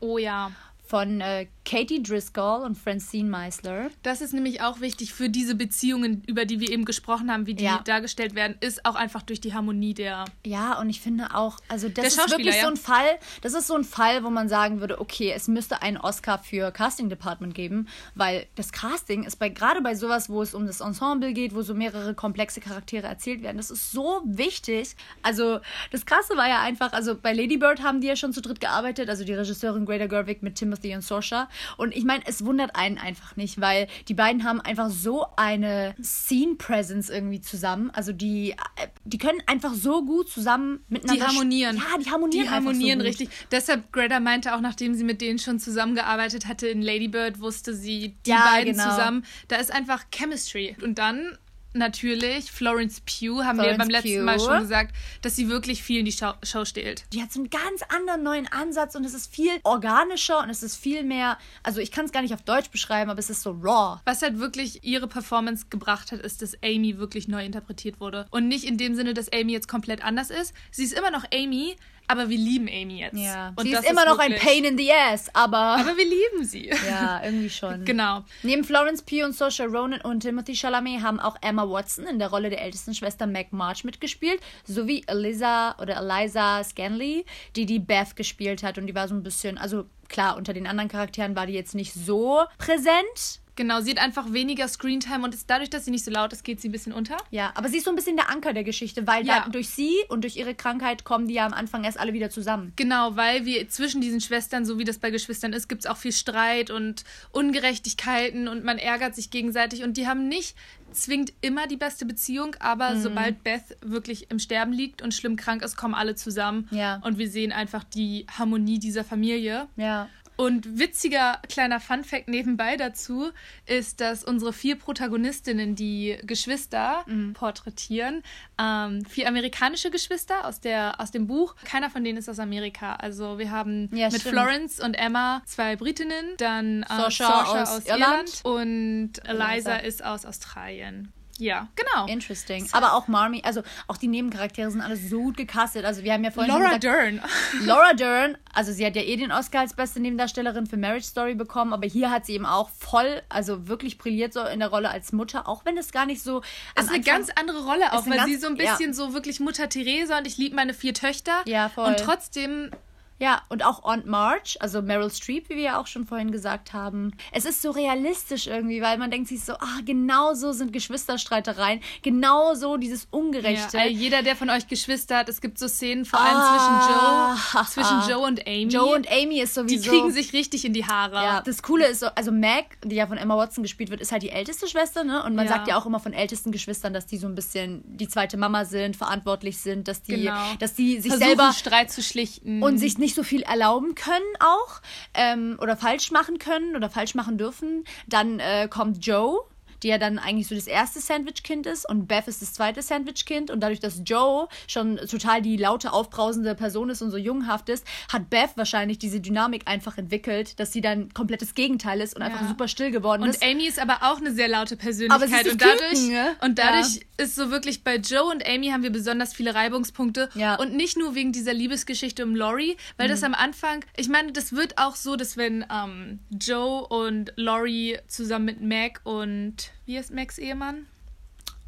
Oh ja. von äh, Katie Driscoll und Francine Meisler. Das ist nämlich auch wichtig für diese Beziehungen, über die wir eben gesprochen haben, wie die Ja. dargestellt werden, ist auch einfach durch die Harmonie der. Ja, und ich finde auch, also das ist wirklich ja. so ein Fall, das ist so ein Fall, wo man sagen würde, okay, es müsste einen Oscar für Casting Department geben, weil das Casting ist bei gerade bei sowas, wo es um das Ensemble geht, wo so mehrere komplexe Charaktere erzählt werden, das ist so wichtig. Also das Krasse war ja einfach, also bei Lady Bird haben die ja schon zu dritt gearbeitet, also die Regisseurin Greta Gerwig mit Timothy und Saoirse. Und ich meine, es wundert einen einfach nicht, weil die beiden haben einfach so eine Scene Presence irgendwie zusammen. Also die, äh, die können einfach so gut zusammen miteinander. Die harmonieren. Ja, die harmonieren. Die harmonieren so richtig. Deshalb, Greta meinte auch, nachdem sie mit denen schon zusammengearbeitet hatte in Lady Bird, wusste sie, die Ja, beiden genau. zusammen, da ist einfach Chemistry. Und dann natürlich Florence Pugh, haben wir Florence beim letzten Pugh. Mal schon gesagt, dass sie wirklich viel in die Show, Show stellt. Die hat so einen ganz anderen neuen Ansatz und es ist viel organischer und es ist viel mehr. Also ich kann es gar nicht auf Deutsch beschreiben, aber es ist so raw. Was halt wirklich ihre Performance gebracht hat, ist, dass Amy wirklich neu interpretiert wurde. Und nicht in dem Sinne, dass Amy jetzt komplett anders ist. Sie ist immer noch Amy, aber wir lieben Amy jetzt. Und sie ist immer noch ein wirklich- Pain in the ass, aber. Aber wir lieben sie. ja, irgendwie schon. (laughs) Genau. Neben Florence Pugh und Saoirse Ronan und Timothy Chalamet haben auch Emma Watson in der Rolle der ältesten Schwester Meg March mitgespielt, sowie Eliza oder Eliza Scanley, die die Beth gespielt hat und die war so ein bisschen, also klar, unter den anderen Charakteren war die jetzt nicht so präsent. Genau, sie hat einfach weniger Screentime und ist dadurch, dass sie nicht so laut ist, geht sie ein bisschen unter. Ja, aber sie ist so ein bisschen der Anker der Geschichte, weil Ja. da, durch sie und durch ihre Krankheit kommen die ja am Anfang erst alle wieder zusammen. Genau, weil wir zwischen diesen Schwestern, so wie das bei Geschwistern ist, gibt es auch viel Streit und Ungerechtigkeiten und man ärgert sich gegenseitig und die haben nicht zwingend immer die beste Beziehung, aber Mhm. sobald Beth wirklich im Sterben liegt und schlimm krank ist, kommen alle zusammen Ja. und wir sehen einfach die Harmonie dieser Familie. Ja. Und witziger kleiner Funfact nebenbei dazu ist, dass unsere vier Protagonistinnen, die Geschwister Mhm. porträtieren, ähm, vier amerikanische Geschwister aus, der, aus dem Buch. Keiner von denen ist aus Amerika. Also wir haben Ja, mit stimmt. Florence und Emma zwei Britinnen, dann äh, Saoirse aus Irland. und Eliza Eliza. ist aus Australien. Ja, genau. Interesting. Aber auch Marmy, also auch die Nebencharaktere sind alle so gut gecastet. Also wir haben ja vorhin Laura gesagt, Dern. (laughs) Laura Dern, also sie hat ja eh den Oscar als beste Nebendarstellerin für Marriage Story bekommen, aber hier hat sie eben auch voll, also wirklich brilliert so in der Rolle als Mutter, auch wenn es gar nicht so. Ist eine Anfang- ganz andere Rolle auch, weil ganz- sie so ein ja. bisschen so wirklich Mutter Theresa und ich liebe meine vier Töchter. Ja, voll. Und trotzdem, Ja, und auch Aunt March, also Meryl Streep, wie wir ja auch schon vorhin gesagt haben. Es ist so realistisch irgendwie, weil man denkt sich so, ah, genau so sind Geschwisterstreitereien, genau so dieses ja, Ungerechte. also jeder, der von euch Geschwister hat, es gibt so Szenen vor allem Ah. zwischen Joe, zwischen Joe und Amy. Joe und Amy ist die sowieso... kriegen sich richtig in die Haare. Ja, das Coole ist so, also Meg, die ja von Emma Watson gespielt wird, ist halt die älteste Schwester, ne? Und man Ja. sagt ja auch immer von ältesten Geschwistern, dass die so ein bisschen die zweite Mama sind, verantwortlich sind, dass die, Genau. dass die sich Versuchen, selber Streit zu schlichten. und sich nicht so viel erlauben können auch ähm, oder falsch machen können oder falsch machen dürfen. Dann äh, kommt Joe, die ja dann eigentlich so das erste Sandwich-Kind ist und Beth ist das zweite Sandwich-Kind und dadurch, dass Joe schon total die laute, aufbrausende Person ist und so junghaft ist, hat Beth wahrscheinlich diese Dynamik einfach entwickelt, dass sie dann komplettes Gegenteil ist und einfach Ja. super still geworden Und ist. Amy ist aber auch eine sehr laute Aber Persönlichkeit. sie ist und dadurch, Küken, ne? und dadurch ist so wirklich bei Joe und Amy haben wir besonders viele Reibungspunkte. Ja. Und nicht nur wegen dieser Liebesgeschichte um Laurie, weil Mhm. das am Anfang, ich meine, das wird auch so, dass wenn ähm, Joe und Laurie zusammen mit Meg und wie heißt Megs Ehemann?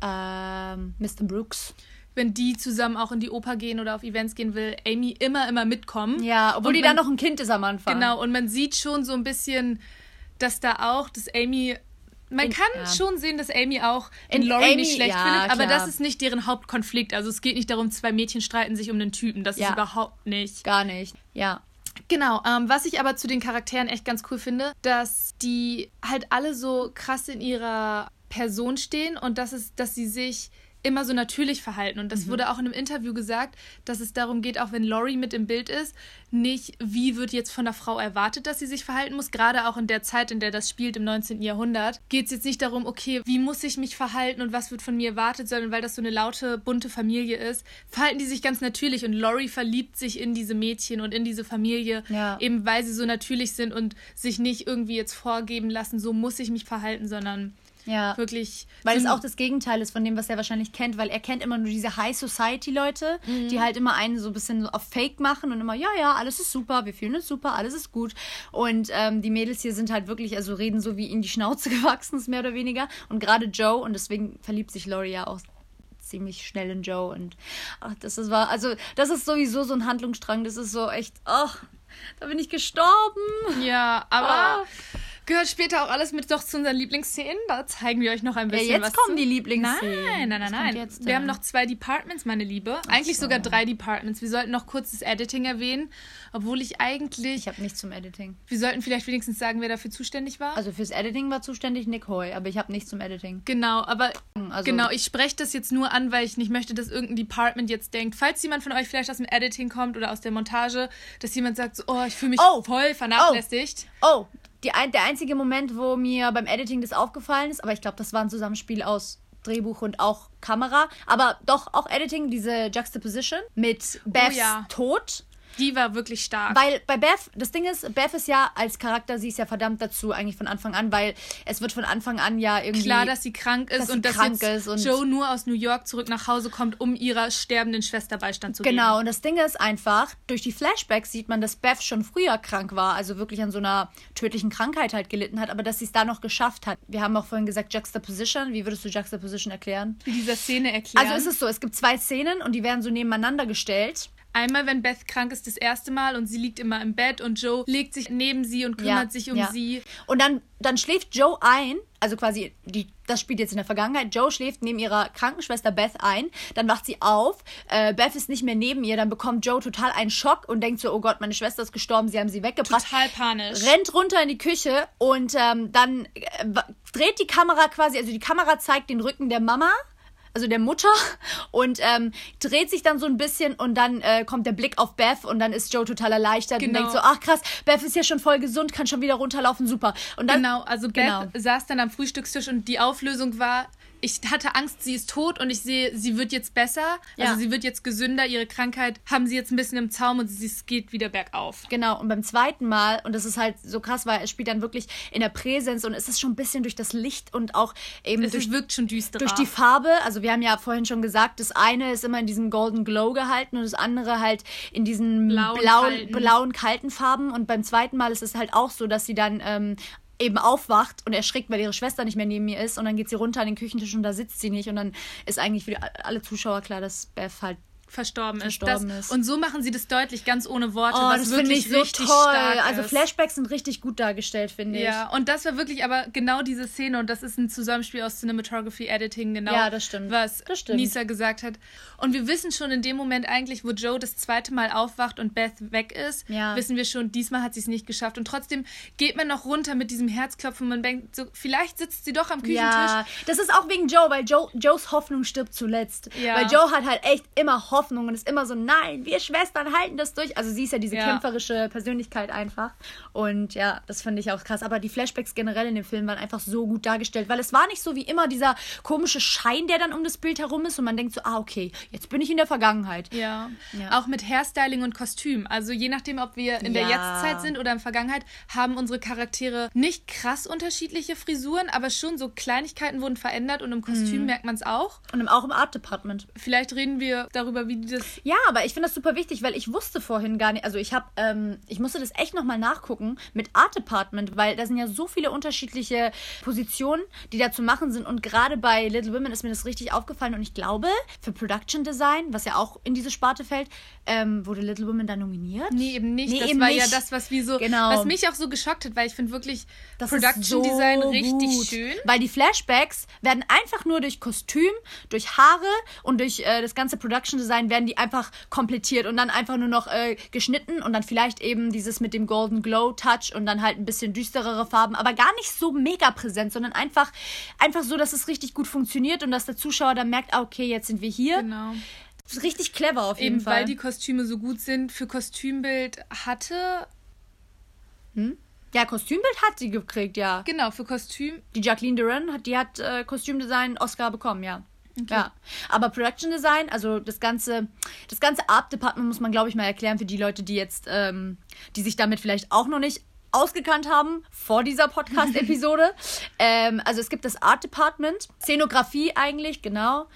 ähm, Mr. Brooks. Wenn die zusammen auch in die Oper gehen oder auf Events gehen will, Amy immer, immer mitkommen. Ja, obwohl Und die man- dann noch ein Kind ist am Anfang. Genau, und man sieht schon so ein bisschen, dass da auch, dass Amy. Man In- kann ja. schon sehen, dass Amy auch In Laurie Amy- nicht schlecht ja, findet, aber klar. das ist nicht deren Hauptkonflikt. Also es geht nicht darum, zwei Mädchen streiten sich um den Typen. Das Ja. ist überhaupt nicht. Gar nicht. Ja. Genau, ähm, was ich aber zu den Charakteren echt ganz cool finde, dass die halt alle so krass in ihrer Person stehen und dass es, dass sie sich immer so natürlich verhalten. Und das Mhm. wurde auch in einem Interview gesagt, dass es darum geht, auch wenn Laurie mit im Bild ist, nicht, wie wird jetzt von der Frau erwartet, dass sie sich verhalten muss. Gerade auch in der Zeit, in der das spielt, im 19. Jahrhundert, geht es jetzt nicht darum, okay, wie muss ich mich verhalten und was wird von mir erwartet, sondern weil das so eine laute, bunte Familie ist, verhalten die sich ganz natürlich. Und Laurie verliebt sich in diese Mädchen und in diese Familie, Ja. eben weil sie so natürlich sind und sich nicht irgendwie jetzt vorgeben lassen, so muss ich mich verhalten, sondern Ja. wirklich. Weil es auch das Gegenteil ist von dem, was er wahrscheinlich kennt, weil er kennt immer nur diese High Society Leute, die halt immer einen so ein bisschen auf Fake machen und immer, ja, ja, alles ist super, wir fühlen uns super, alles ist gut. Und ähm, die Mädels hier sind halt wirklich, also reden so wie ihnen die Schnauze (laughs) gewachsen ist, mehr oder weniger. Und gerade Joe, und deswegen verliebt sich Laurie ja auch ziemlich schnell in Joe. Und ach, das ist war, also das ist sowieso so ein Handlungsstrang, das ist so echt, ach, da bin ich gestorben. Ja, aber Ah. Gehört später auch alles mit doch zu unseren Lieblingsszenen. Da zeigen wir euch noch ein Ja, bisschen jetzt was kommen zu. die Lieblingsszenen. Nein, nein, nein, nein. jetzt wir haben denn? noch zwei Departments, meine Liebe. Eigentlich so. sogar drei Departments. Wir sollten noch kurz das Editing erwähnen, obwohl ich eigentlich. Ich habe nichts zum Editing. wir sollten vielleicht wenigstens sagen, wer dafür zuständig war. Also fürs Editing war zuständig Nick Hoy, aber ich habe nichts zum Editing. Genau, aber Also- genau, ich spreche das jetzt nur an, weil ich nicht möchte, dass irgendein Department jetzt denkt, falls jemand von euch vielleicht aus dem Editing kommt oder aus der Montage, dass jemand sagt, so, oh, ich fühle mich Oh. voll vernachlässigt. Oh, die der einzige Moment, wo mir beim Editing das aufgefallen ist, aber ich glaube, das war ein Zusammenspiel aus Drehbuch und auch Kamera, aber doch auch Editing, diese Juxtaposition mit Beths ja. Tod. Die war wirklich stark. Weil bei Beth, das Ding ist, Beth ist ja als Charakter, sie ist ja verdammt dazu eigentlich von Anfang an, weil es wird von Anfang an ja irgendwie Klar, dass sie krank ist dass und dass krank jetzt und- Joe nur aus New York zurück nach Hause kommt, um ihrer sterbenden Schwester Beistand zu geben. Genau, und das Ding ist einfach, durch die Flashbacks sieht man, dass Beth schon früher krank war, also wirklich an so einer tödlichen Krankheit halt gelitten hat, aber dass sie es da noch geschafft hat. Wir haben auch vorhin gesagt, Juxtaposition. Wie würdest du Juxtaposition erklären? Wie dieser Szene erklären. Also ist es so, es gibt zwei Szenen und die werden so nebeneinander gestellt. Einmal, wenn Beth krank ist, das erste Mal und sie liegt immer im Bett und Joe legt sich neben sie und kümmert Ja, sich um ja. sie. Und dann, dann schläft Joe ein, also quasi, die, das spielt jetzt in der Vergangenheit. Joe schläft neben ihrer Krankenschwester Beth ein, dann wacht sie auf, äh, Beth ist nicht mehr neben ihr, dann bekommt Joe total einen Schock und denkt so, oh Gott, meine Schwester ist gestorben, sie haben sie weggebracht. Total panisch. rennt runter in die Küche und ähm, dann äh, dreht die Kamera quasi, also die Kamera zeigt den Rücken der Mama. Also der Mutter, (laughs) und ähm, dreht sich dann so ein bisschen und dann äh, kommt der Blick auf Beth und dann ist Joe total erleichtert Genau. und denkt so, ach krass, Beth ist ja schon voll gesund, kann schon wieder runterlaufen, super. Und dann, Genau, also Beth Genau. saß dann am Frühstückstisch und die Auflösung war, ich hatte Angst, sie ist tot und ich sehe, sie wird jetzt besser. Also Ja. sie wird jetzt gesünder. Ihre Krankheit haben sie jetzt ein bisschen im Zaum und sie, es geht wieder bergauf. Genau, und beim zweiten Mal, und das ist halt so krass, weil es spielt dann wirklich in der Präsenz und es ist schon ein bisschen durch das Licht und auch eben Es durch, wirkt schon düsterer. durch die Farbe. Also wir haben ja vorhin schon gesagt, das eine ist immer in diesem Golden Glow gehalten und das andere halt in diesen Blauen, blauen, kalten. blauen kalten Farben. Und beim zweiten Mal ist es halt auch so, dass sie dann ähm, eben aufwacht und erschrickt, weil ihre Schwester nicht mehr neben ihr ist. Und dann geht sie runter an den Küchentisch und da sitzt sie nicht. Und dann ist eigentlich für alle Zuschauer klar, dass Beth halt verstorben, Verstorben ist. Das, ist. Und so machen sie das deutlich, ganz ohne Worte, Oh, was das finde wirklich ich so richtig toll. stark Also ist. Flashbacks sind richtig gut dargestellt, finde ich. Ja, und das war wirklich aber genau diese Szene und das ist ein Zusammenspiel aus Cinematography, Editing, genau. Ja, das stimmt. Was Das stimmt. Nisa gesagt hat. Und wir wissen schon in dem Moment eigentlich, wo Joe das zweite Mal aufwacht und Beth weg ist, Ja. wissen wir schon, diesmal hat sie es nicht geschafft. Und trotzdem geht man noch runter mit diesem Herzklopfen und man denkt so, vielleicht sitzt sie doch am Küchentisch. Ja, das ist auch wegen Joe, weil Joe, Joes Hoffnung stirbt zuletzt. Ja. Weil Joe hat halt echt immer Hoffnung und ist immer so, nein, wir Schwestern halten das durch. Also sie ist ja diese Ja. kämpferische Persönlichkeit einfach. Und ja, das finde ich auch krass. Aber die Flashbacks generell in dem Film waren einfach so gut dargestellt, weil es war nicht so wie immer dieser komische Schein, der dann um das Bild herum ist und man denkt so, ah, okay, jetzt bin ich in der Vergangenheit. Ja. Ja. auch mit Hairstyling und Kostüm. Also je nachdem, ob wir in der Ja. Jetztzeit sind oder in der Vergangenheit, haben unsere Charaktere nicht krass unterschiedliche Frisuren, aber schon so Kleinigkeiten wurden verändert und im Mhm. Kostüm merkt man es auch. Und auch im Art Department. Vielleicht reden wir darüber, wie die das Ja, aber ich finde das super wichtig, weil ich wusste vorhin gar nicht, also ich habe, ähm, ich musste das echt nochmal nachgucken mit Art Department, weil da sind ja so viele unterschiedliche Positionen, die da zu machen sind und gerade bei Little Women ist mir das richtig aufgefallen und ich glaube, für Production Design, was ja auch in diese Sparte fällt, ähm, wurde Little Women da nominiert. Nee, eben nicht. Nee, das eben war nicht. ja das, was wie so, Genau. was mich auch so geschockt hat, weil ich finde wirklich Das Production so Design richtig gut, schön. Weil die Flashbacks werden einfach nur durch Kostüm, durch Haare und durch äh, das ganze Production Design werden die einfach komplettiert und dann einfach nur noch äh, geschnitten und dann vielleicht eben dieses mit dem Golden Glow Touch und dann halt ein bisschen düsterere Farben, aber gar nicht so mega präsent, sondern einfach, einfach so, dass es richtig gut funktioniert und dass der Zuschauer dann merkt, ah, okay, jetzt sind wir hier. Genau. Richtig clever auf jeden Eben Fall. weil die Kostüme so gut sind. Für Kostümbild hatte, ja, Kostümbild hat sie gekriegt, ja. genau, für Kostüm Die Jacqueline Duran hat, die hat äh, Kostümdesign Oscar bekommen, ja. Ja, aber Production Design, also das ganze, das ganze Art Department muss man, glaube ich, mal erklären für die Leute, die jetzt, ähm, die sich damit vielleicht auch noch nicht ausgekannt haben vor dieser Podcast-Episode. (laughs) ähm, also es gibt das Art Department, Szenografie eigentlich, genau.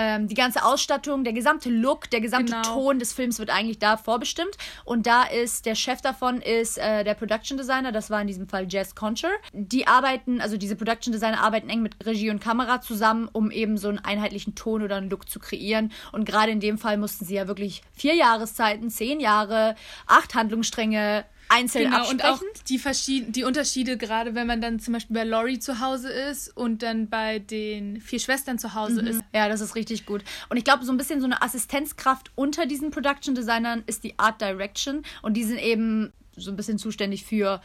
Ähm, die ganze Ausstattung, der gesamte Look, der gesamte Genau. Ton des Films wird eigentlich da vorbestimmt. Und da ist der Chef davon ist äh, der Production Designer, das war in diesem Fall Jess Concher. Die arbeiten, also diese Production Designer arbeiten eng mit Regie und Kamera zusammen, um eben so einen einheitlichen Ton oder einen Look zu kreieren. Und gerade in dem Fall mussten sie ja wirklich vier Jahreszeiten, zehn Jahre, acht Handlungsstränge einzeln Genau, absprechen. und auch die, verschied die Unterschiede, gerade wenn man dann zum Beispiel bei Laurie zu Hause ist und dann bei den vier Schwestern zu Hause ist. Ja, das ist richtig gut. Und ich glaube, so ein bisschen so eine Assistenzkraft unter diesen Production Designern ist die Art Direction. Und die sind eben so ein bisschen zuständig für,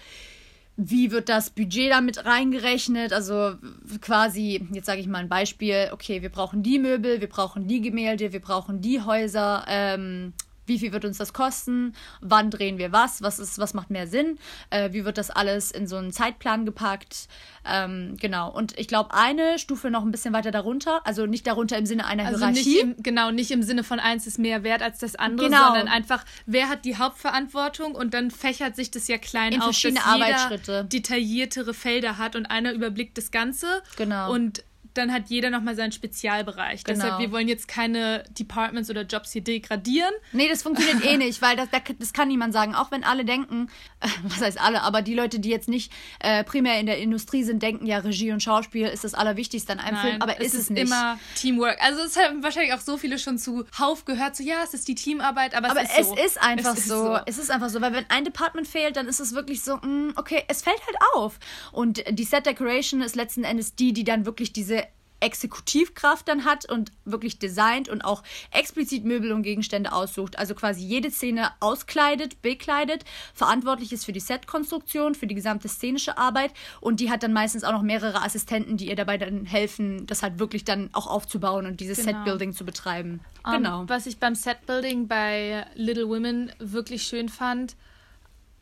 wie wird das Budget damit reingerechnet? Also quasi, jetzt sage ich mal ein Beispiel, okay, wir brauchen die Möbel, wir brauchen die Gemälde, wir brauchen die Häuser. Ähm, wie viel wird uns das kosten? Wann drehen wir was? Was, ist, was macht mehr Sinn? Äh, wie wird das alles in so einen Zeitplan gepackt? Ähm, genau. Und ich glaube, eine Stufe noch ein bisschen weiter darunter, also nicht darunter im Sinne einer Also nicht Hierarchie. im, genau, nicht im Sinne von eins ist mehr wert als das andere, Genau. sondern einfach, wer hat die Hauptverantwortung und dann fächert sich das ja klein In auf, verschiedene dass jeder Arbeitsschritte. detailliertere Felder hat und einer überblickt das Ganze. Genau. Und dann hat jeder nochmal seinen Spezialbereich. Genau. Deshalb, wir wollen jetzt keine Departments oder Jobs hier degradieren. Nee, das funktioniert eh nicht, weil das, das kann niemand sagen. Auch wenn alle denken, äh, was heißt alle, aber die Leute, die jetzt nicht äh, primär in der Industrie sind, denken ja, Regie und Schauspiel ist das Allerwichtigste an einem Film, aber ist es nicht. immer Teamwork. Also es haben wahrscheinlich auch so viele schon zuhauf gehört, so ja, es ist die Teamarbeit, aber, aber es ist es so. ist einfach Es ist so. Es ist einfach so, weil wenn ein Department fehlt, dann ist es wirklich so, mm, okay, es fällt halt auf. Und die Set Decoration ist letzten Endes die, die dann wirklich diese Exekutivkraft dann hat und wirklich designt und auch explizit Möbel und Gegenstände aussucht. Also quasi jede Szene auskleidet, bekleidet, verantwortlich ist für die Setkonstruktion, für die gesamte szenische Arbeit und die hat dann meistens auch noch mehrere Assistenten, die ihr dabei dann helfen, das halt wirklich dann auch aufzubauen und dieses Genau. Setbuilding zu betreiben. Um, genau. Was ich beim Setbuilding bei Little Women wirklich schön fand,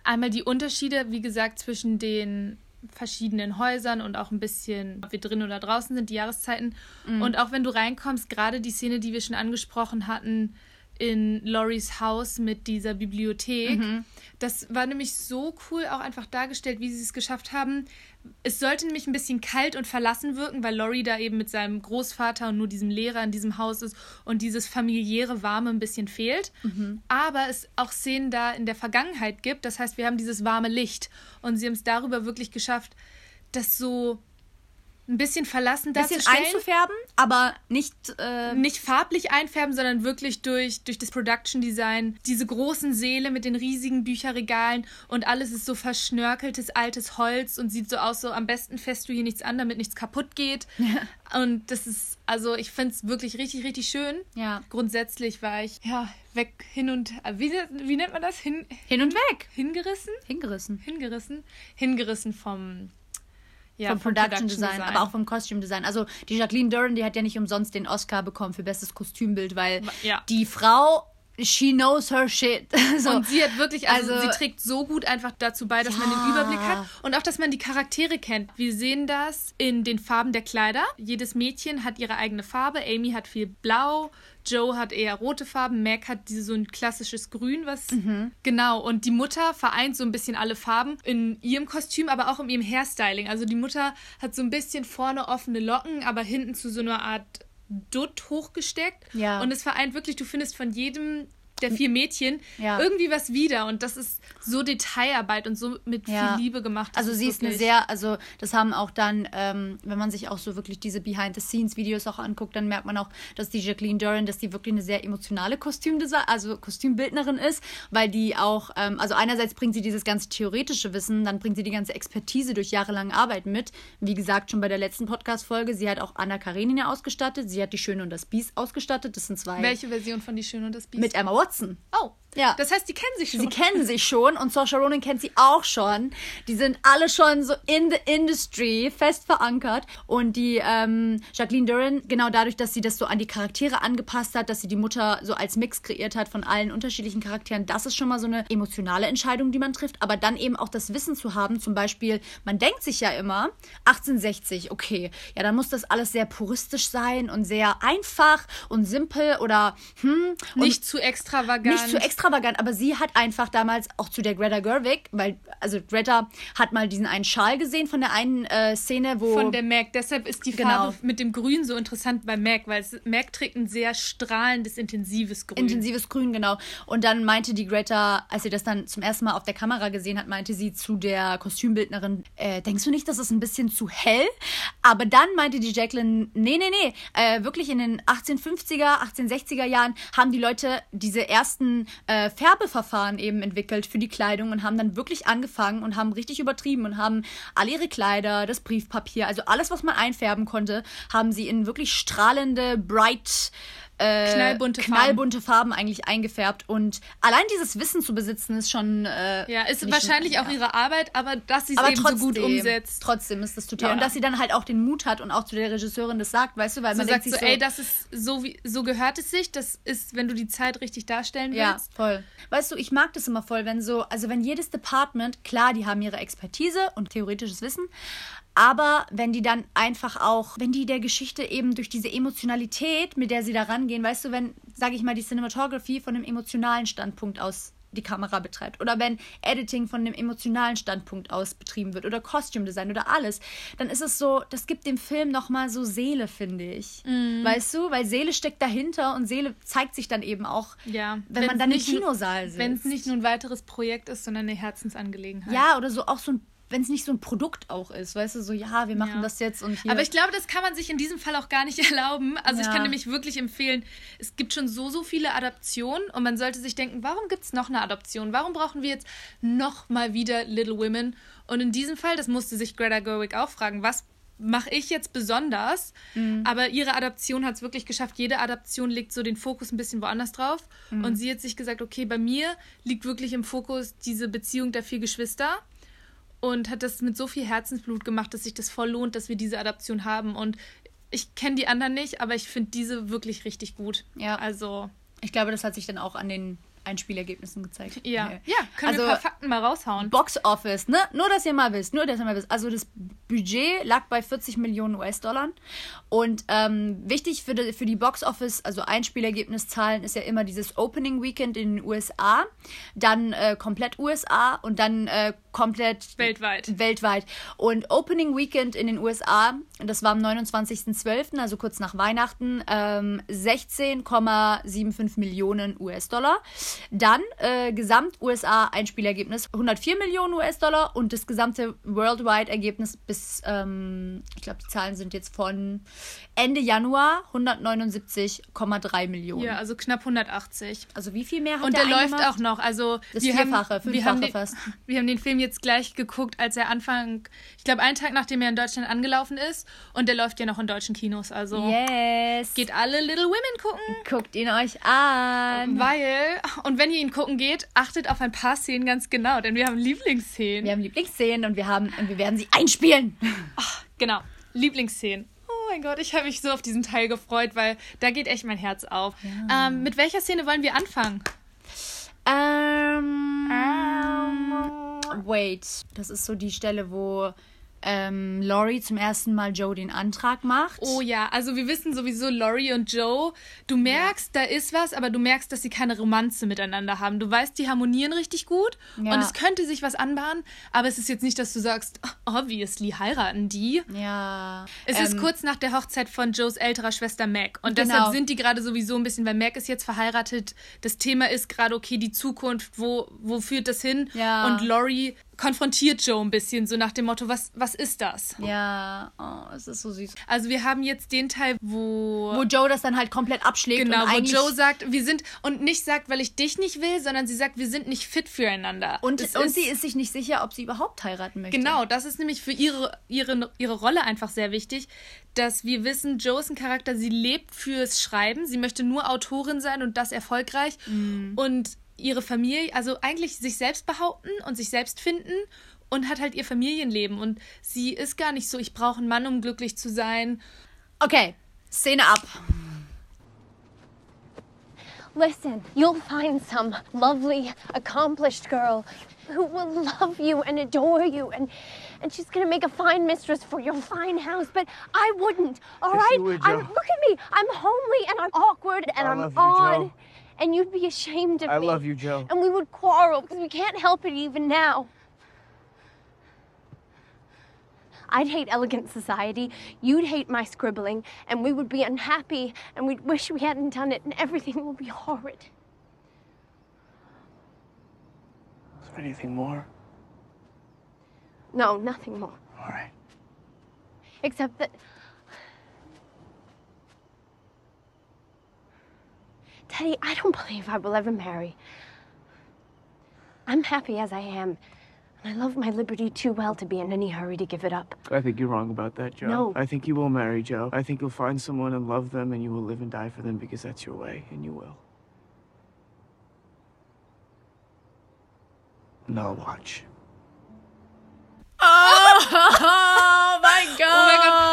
einmal die Unterschiede, wie gesagt, zwischen den verschiedenen Häusern und auch ein bisschen, ob wir drin oder draußen sind, die Jahreszeiten. Und auch wenn du reinkommst, gerade die Szene, die wir schon angesprochen hatten, in Loris Haus mit dieser Bibliothek. Das war nämlich so cool auch einfach dargestellt, wie sie es geschafft haben. Es sollte nämlich ein bisschen kalt und verlassen wirken, weil Lori da eben mit seinem Großvater und nur diesem Lehrer in diesem Haus ist und dieses familiäre Warme ein bisschen fehlt. Aber es auch Szenen da in der Vergangenheit gibt. Das heißt, wir haben dieses warme Licht und sie haben es darüber wirklich geschafft, das so ein bisschen verlassen bisschen darzustellen einzufärben, aber nicht äh, nicht farblich einfärben, sondern wirklich durch, durch das Production Design. Diese großen Säle mit den riesigen Bücherregalen und alles ist so verschnörkeltes altes Holz und sieht so aus, so am besten fässt du hier nichts an, damit nichts kaputt geht. (laughs) Und das ist, also ich finde es wirklich richtig, richtig schön. Ja. Grundsätzlich war ich, ja, weg, hin und, wie, wie nennt man das? Hin, hin und weg. hingerissen? Hingerissen. Hingerissen? Hingerissen vom, ja, vom Production, Design, aber auch vom Costume Design. Also die Jacqueline Duran, die hat ja nicht umsonst den Oscar bekommen für bestes Kostümbild, weil Ja. die Frau, she knows her shit. (laughs) so. Und sie hat wirklich, also, Also- sie trägt so gut einfach dazu bei, dass man Ja. den Überblick hat und auch, dass man die Charaktere kennt. Wir sehen das in den Farben der Kleider. Jedes Mädchen hat ihre eigene Farbe. Amy hat viel Blau, Joe hat eher rote Farben, Mac hat diese, so ein klassisches Grün, was. Mhm. Genau, und die Mutter vereint so ein bisschen alle Farben in ihrem Kostüm, aber auch in ihrem Hairstyling. Also die Mutter hat so ein bisschen vorne offene Locken, aber hinten zu so einer Art Dutt hochgesteckt. Ja. Und es vereint wirklich, du findest von jedem der vier Mädchen Ja. irgendwie was wieder und das ist so Detailarbeit und so mit Ja. viel Liebe gemacht. Also sie ist eine sehr, also das haben auch dann, ähm, wenn man sich auch so wirklich diese Behind-the-Scenes-Videos auch anguckt, dann merkt man auch, dass die Jacqueline Duran, dass die wirklich eine sehr emotionale Kostümdesign, also Kostümbildnerin ist, weil die auch, ähm, also einerseits bringt sie dieses ganze theoretische Wissen, dann bringt sie die ganze Expertise durch jahrelange Arbeit mit. Wie gesagt, schon bei der letzten Podcast-Folge, sie hat auch Anna Karenina ausgestattet, sie hat die Schöne und das Biest ausgestattet, das sind zwei. Welche Version von Die Schöne und das Biest? Mit Emma Watson. Oh, Ja. Das heißt, die kennen sich schon. Sie kennen sich schon und Saoirse Ronan kennt sie auch schon. Die sind alle schon so in the industry fest verankert. Und die ähm, Jacqueline Duran, genau dadurch, dass sie das so an die Charaktere angepasst hat, dass sie die Mutter so als Mix kreiert hat von allen unterschiedlichen Charakteren, das ist schon mal so eine emotionale Entscheidung, die man trifft. Aber dann eben auch das Wissen zu haben, zum Beispiel, man denkt sich ja immer, 1860, okay, ja, dann muss das alles sehr puristisch sein und sehr einfach und simpel oder hm. Und nicht zu extravagant. nicht zu extravagant, aber sie hat einfach damals auch zu der Greta Gerwig, weil, also Greta hat mal diesen einen Schal gesehen von der einen äh, Szene, wo. von der Mac. Deshalb ist die Genau. Farbe mit dem Grün so interessant bei Mac, weil es, Mac trägt ein sehr strahlendes, intensives Grün. Intensives Grün, genau. Und dann meinte die Greta, als sie das dann zum ersten Mal auf der Kamera gesehen hat, meinte sie zu der Kostümbildnerin, äh, denkst du nicht, das ist ein bisschen zu hell? Aber dann meinte die Jacqueline, nee, nee, nee, äh, wirklich in den 1850er, 1860er Jahren haben die Leute diese ersten äh, Färbeverfahren eben entwickelt für die Kleidung und haben dann wirklich angefangen und haben richtig übertrieben und haben alle ihre Kleider, das Briefpapier, also alles, was man einfärben konnte, haben sie in wirklich strahlende, bright, äh, Knallbunte Farben. knallbunte Farben eigentlich eingefärbt. Und allein dieses Wissen zu besitzen, ist schon. Äh, ja, ist wahrscheinlich schon, auch ja. ihre Arbeit, aber dass sie es eben trotzdem, so gut umsetzt. Trotzdem ist das total. Ja. Und dass sie dann halt auch den Mut hat und auch zu der Regisseurin das sagt, weißt du, weil So man sagt denkt so, sich so, ey, das ist so wie so gehört es sich. Das ist, wenn du die Zeit richtig darstellen Ja, willst. voll. Weißt du, ich mag das immer voll, wenn so, also wenn jedes Department, klar, die haben ihre Expertise und theoretisches Wissen, aber wenn die dann einfach auch, wenn die der Geschichte eben durch diese Emotionalität, mit der sie da rangehen, weißt du, wenn, sage ich mal, die Cinematography von einem emotionalen Standpunkt aus die Kamera betreibt oder wenn Editing von einem emotionalen Standpunkt aus betrieben wird oder Costume Design oder alles, dann ist es so, das gibt dem Film nochmal so Seele, finde ich. Mhm. Weißt du, weil Seele steckt dahinter und Seele zeigt sich dann eben auch Ja, wenn man wenn's dann im Kinosaal sitzt. Wenn es nicht nur ein weiteres Projekt ist, sondern eine Herzensangelegenheit. ja, oder so auch so ein, wenn es nicht so ein Produkt auch ist, weißt du, so, ja, wir machen Ja. das jetzt und hier. Aber ich glaube, das kann man sich in diesem Fall auch gar nicht (laughs) erlauben. Also ich Ja. kann nämlich wirklich empfehlen, es gibt schon so, so viele Adaptionen und man sollte sich denken, warum gibt es noch eine Adaption? Warum brauchen wir jetzt noch mal wieder Little Women? Und in diesem Fall, das musste sich Greta Gerwig auch fragen, was mache ich jetzt besonders. Mhm. Aber ihre Adaption hat es wirklich geschafft. Jede Adaption legt so den Fokus ein bisschen woanders drauf. Mhm. Und sie hat sich gesagt, okay, bei mir liegt wirklich im Fokus diese Beziehung der vier Geschwister. Und hat das mit so viel Herzensblut gemacht, dass sich das voll lohnt, dass wir diese Adaption haben. Und ich kenne die anderen nicht, aber ich finde diese wirklich richtig gut. Ja. Also, Ich glaube, das hat sich dann auch an den Einspielergebnissen gezeigt. ja. Nee. Ja, können wir Also- ein paar Fakten mal raushauen. Box Office, ne? Nur, dass ihr mal wisst, nur, dass ihr mal wisst. Also, das Budget lag bei 40 Millionen US-Dollar. Und ähm, wichtig für die, für die Box Office, also Einspielergebniszahlen, ist ja immer dieses Opening Weekend in den USA, dann äh, komplett USA und dann äh, komplett Weltweit. weltweit. Und Opening Weekend in den USA, das war am 29.12., also kurz nach Weihnachten, ähm, 16,75 Millionen US-Dollar. Dann äh, Gesamt-USA-Einspielergebnis 104 Millionen US-Dollar und das gesamte Worldwide-Ergebnis bis, ähm, ich glaube, die Zahlen sind jetzt von Ende Januar 179,3 Millionen. Ja, also knapp 180. Also wie viel mehr hat Und der der läuft auch noch. Also Das wir Vierfache, haben, wir Fünffache haben den, fast. (laughs) Wir haben den Film jetzt gleich geguckt, als er Anfang, ich glaube, einen Tag nachdem er in Deutschland angelaufen ist. Und der läuft ja noch in deutschen Kinos. Also Yes. geht alle Little Women gucken. Guckt ihn euch an. Weil, und wenn ihr ihn gucken geht, achtet auf ein paar Szenen ganz genau, denn wir haben Lieblingsszenen. Wir haben Lieblingsszenen und wir haben und wir werden sie einspielen. Genau, Lieblingsszenen. Oh mein Gott, ich habe mich so auf diesen Teil gefreut, weil da geht echt mein Herz auf. Ähm, mit welcher Szene wollen wir anfangen? Ähm, wait, das ist so die Stelle, wo ähm, Laurie zum ersten Mal Joe den Antrag macht. Oh ja, also wir wissen sowieso Laurie und Joe. Du merkst, da ist was, aber du merkst, dass sie keine Romanze miteinander haben. Du weißt, die harmonieren richtig gut Ja. und es könnte sich was anbahnen, aber es ist jetzt nicht, dass du sagst, obviously heiraten die. Ja. Es ähm, ist kurz nach der Hochzeit von Joes älterer Schwester Mac. Und Genau. deshalb sind die gerade sowieso ein bisschen, weil Mac ist jetzt verheiratet. Das Thema ist gerade, okay, die Zukunft, wo, wo führt das hin? Ja. Und Laurie konfrontiert Joe ein bisschen, so nach dem Motto, was, was ist das? Ja, oh, es ist so süß. Also wir haben jetzt den Teil, wo... Wo Joe das dann halt komplett abschlägt Genau, und wo Joe sagt, wir sind, und nicht sagt, weil ich dich nicht will, sondern sie sagt, wir sind nicht fit füreinander. und, Es und sie ist sich nicht sicher, ob sie überhaupt heiraten möchte. Genau, das ist nämlich für ihre, ihre, ihre Rolle einfach sehr wichtig, dass wir wissen, Joe ist ein Charakter, sie lebt fürs Schreiben, sie möchte nur Autorin sein und das erfolgreich. Und ihre Familie, also eigentlich sich selbst behaupten und sich selbst finden und hat halt ihr Familienleben. Und sie ist gar nicht so, ich brauche einen Mann, um glücklich zu sein. Okay, Szene ab. Listen, you'll find some lovely, accomplished girl who will love you and adore you, and and she's gonna make a fine mistress for your fine house. But I wouldn't. All Yes, right? you would, look at me. I'm homely and I'm awkward and I I'm love you, odd, Joe. And you'd be ashamed of I me. I love you, Joe. And we would quarrel because we can't help it even now. I'd hate elegant society, you'd hate my scribbling, and we would be unhappy, and we'd wish we hadn't done it, and everything will be horrid. Is there anything more? No, nothing more. All right. Except that. Teddy, I don't believe I will ever marry. I'm happy as I am, and I love my liberty too well to be in any hurry to give it up. I think you're wrong about that, Joe. No. I think you will marry Joe. I think you'll find someone and love them, and you will live and die for them because that's your way, and you will. And I'll watch. (laughs) (laughs) (laughs) Oh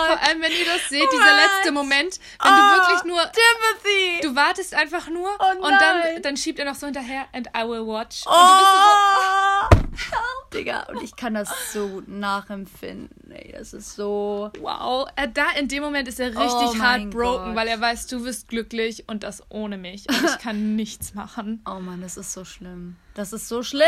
vor allem wenn ihr das seht, dieser What? letzte Moment, wenn Oh, du wirklich nur Timothy. Du wartest einfach nur Oh und dann, dann schiebt er noch so hinterher and I will watch. Und du bist Oh. Help, (laughs) Digga. Und ich kann das so gut nachempfinden. Ey, das ist so. so, wow. Äh, Da in dem Moment ist er richtig Oh heartbroken, weil er weiß, du wirst glücklich und das ohne mich. Und ich (laughs) kann nichts machen. Oh Mann, das ist so schlimm. Das ist so schlimm.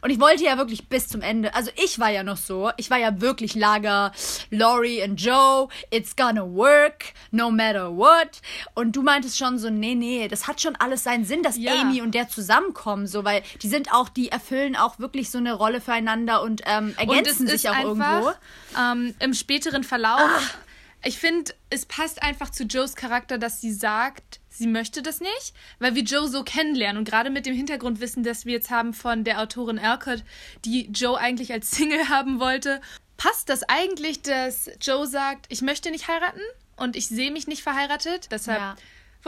Und ich wollte ja wirklich bis zum Ende. Also ich war ja noch so. Ich war ja wirklich Lager Laurie und Joe. It's gonna work, no matter what. Und du meintest schon so, nee, nee, das hat schon alles seinen Sinn, dass Ja. Amy und der zusammenkommen, so, weil die sind auch, die erfüllen auch wirklich so eine Rolle füreinander und ähm, Und ergänzen ist sich auch irgendwo. einfach ähm, im späteren Verlauf. Ich finde, es passt einfach zu Joes Charakter, dass sie sagt, sie möchte das nicht, weil wir Joe so kennenlernen. Und gerade mit dem Hintergrundwissen, das wir jetzt haben von der Autorin Alcott, die Joe eigentlich als Single (laughs) haben wollte. passt das eigentlich, dass Joe sagt, ich möchte nicht heiraten und ich sehe mich nicht verheiratet. Deshalb Ja.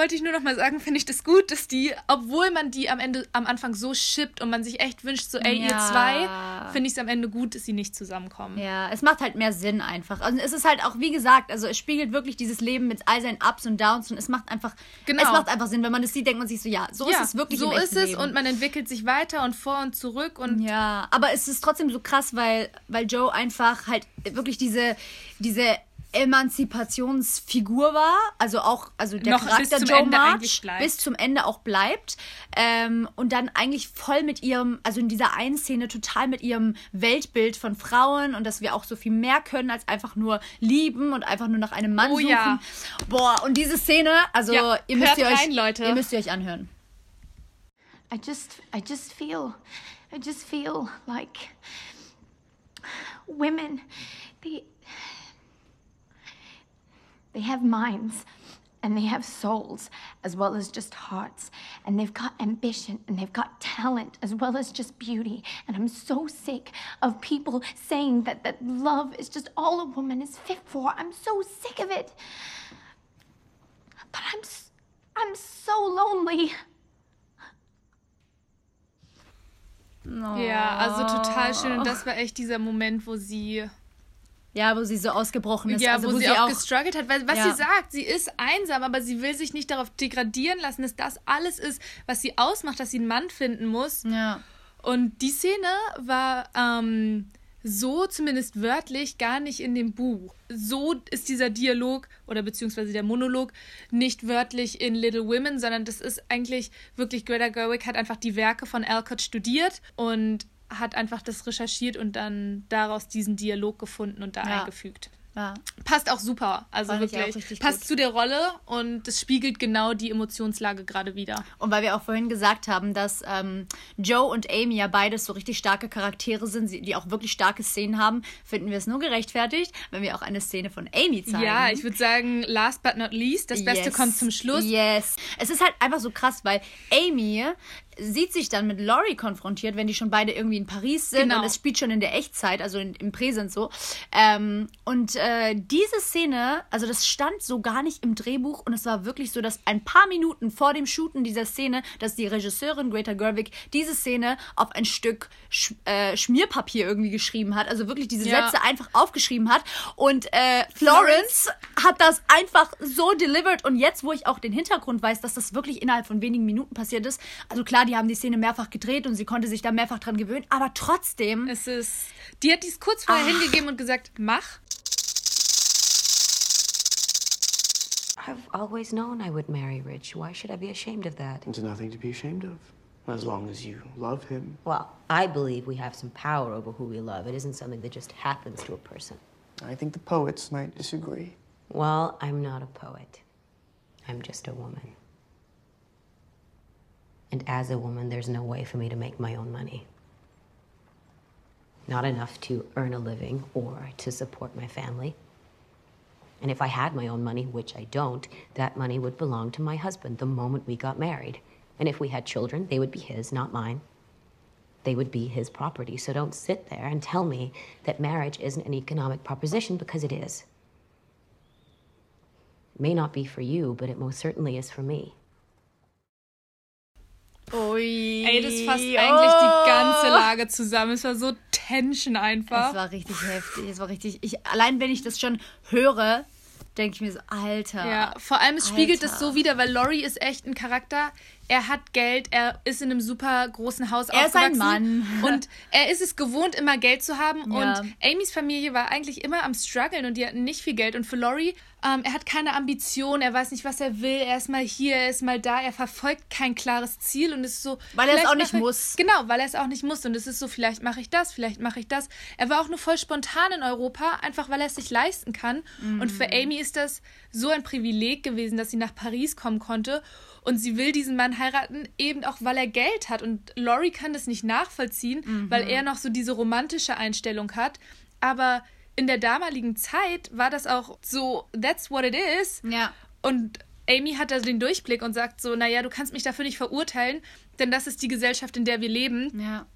Wollte ich nur noch mal sagen, finde ich das gut, dass die, obwohl man die am Ende, am Anfang so shippt und man sich echt wünscht, so, ey, ihr Ja. zwei, finde ich es am Ende gut, dass sie nicht zusammenkommen. Ja, es macht halt mehr Sinn einfach. Also es ist halt auch, wie gesagt, also es spiegelt wirklich dieses Leben mit all seinen Ups und Downs und es macht einfach, Genau. es macht einfach Sinn. Wenn man das sieht, denkt man sich so, ja, so ist es wirklich so ist es Leben. und man entwickelt sich weiter und vor und zurück und Ja, aber es ist trotzdem so krass, weil, weil Joe einfach halt wirklich diese, diese Emanzipationsfigur war, also auch, also der Noch bis Charakter zum Joe Ende March bis zum Ende auch bleibt ähm, und dann eigentlich voll mit ihrem, also in dieser einen Szene total mit ihrem Weltbild von Frauen und dass wir auch so viel mehr können als einfach nur lieben und einfach nur nach einem Mann Oh suchen. ja. Boah, und diese Szene, also Ja, ihr müsst ihr euch, rein, Leute. ihr müsst ihr euch anhören. I just I just feel I just feel like women they they have minds and they have souls as well as just hearts and they've got ambition and they've got talent as well as just beauty and I'm so sick of people saying that that love is just all a woman is fit for. I'm so sick of it. But I'm s- I'm so lonely. ja, also total schön und das war echt dieser Moment, wo sie Ja, wo sie so ausgebrochen ist. ja, also wo, sie auch, gestruggelt hat, weil was Ja. sie sagt, sie ist einsam, aber sie will sich nicht darauf degradieren lassen, dass das alles ist, was sie ausmacht, dass sie einen Mann finden muss. Ja. Und die Szene war ähm, so zumindest wörtlich gar nicht in dem Buch. So ist dieser Dialog oder beziehungsweise der Monolog nicht wörtlich in Little Women, sondern das ist eigentlich wirklich Greta Gerwig hat einfach die Werke von Alcott studiert und hat einfach das recherchiert und dann daraus diesen Dialog gefunden und da Ja. eingefügt. ja. Passt auch super, also Fand ich wirklich. Passt gut. zu der Rolle und es spiegelt genau die Emotionslage gerade wieder. Und weil wir auch vorhin gesagt haben, dass ähm, Joe und Amy ja beides so richtig starke Charaktere sind, die auch wirklich starke Szenen haben, finden wir es nur gerechtfertigt, wenn wir auch eine Szene von Amy zeigen. Ja, ich würde sagen, last but not least, das Beste Yes. kommt zum Schluss. Yes. Es ist halt einfach so krass, weil Amy sieht sich dann mit Laurie konfrontiert, wenn die schon beide irgendwie in Paris sind Genau. und es spielt schon in der Echtzeit, also in, im Präsent so. Ähm, und äh, diese Szene, also das stand so gar nicht im Drehbuch und es war wirklich so, dass ein paar Minuten vor dem Shooten dieser Szene, dass die Regisseurin Greta Gerwig diese Szene auf ein Stück Sch äh, Schmierpapier irgendwie geschrieben hat, also wirklich diese Ja. Sätze einfach aufgeschrieben hat und äh, Florence hat das einfach so delivered und jetzt, wo ich auch den Hintergrund weiß, dass das wirklich innerhalb von wenigen Minuten passiert ist, also klar, die haben die Szene mehrfach gedreht und sie konnte sich da mehrfach dran gewöhnen, aber trotzdem, Es ist. Die hat dies kurz vorher hingegeben und gesagt, mach. I've always known I would marry Rich. Why should I be ashamed of that? There's nothing to be ashamed of. As long as you love him. Well, I believe we have some power over who we love. It isn't something that just happens to a person. I think the poets might disagree. Well, I'm not a poet. I'm just a woman. And as a woman, there's no way for me to make my own money. Not enough to earn a living or to support my family. And if I had my own money, which I don't, that money would belong to my husband the moment we got married. And if we had children, they would be his, not mine. They would be his property. So don't sit there and tell me that marriage isn't an economic proposition because it is. It may not be for you, but it most certainly is for me. Ui, Ey, das fasst oh. eigentlich die ganze Lage zusammen. Es war so Tension einfach. Es war richtig heftig, es war richtig, ich, allein wenn ich das schon höre, denke ich mir so, Alter. Ja, vor allem es spiegelt Alter. es so wieder, weil Laurie ist echt ein Charakter. Er hat Geld, er ist in einem super großen Haus Er ist ein aufgewachsen Mann. (laughs) und er ist es gewohnt, immer Geld zu haben. Ja. Und Amys Familie war eigentlich immer am struggeln und die hatten nicht viel Geld. Und für Laurie, ähm, er hat keine Ambition, er weiß nicht, was er will. Er ist mal hier, er ist mal da, er verfolgt kein klares Ziel und es ist so. Weil er es auch nicht mache- muss. Genau, weil er es auch nicht muss. Und es ist so, vielleicht mache ich das, vielleicht mache ich das. Er war auch nur voll spontan in Europa, einfach weil er es sich leisten kann. Und für Amy ist das so ein Privileg gewesen, dass sie nach Paris kommen konnte. Und sie will diesen Mann heiraten, eben auch weil er Geld hat. Und Laurie kann das nicht nachvollziehen, weil er noch so diese romantische Einstellung hat. Aber in der damaligen Zeit war das auch so, that's what it is. Ja. Und Amy hat da den Durchblick und sagt so, naja, du kannst mich dafür nicht verurteilen, denn das ist die Gesellschaft, in der wir leben. Ja.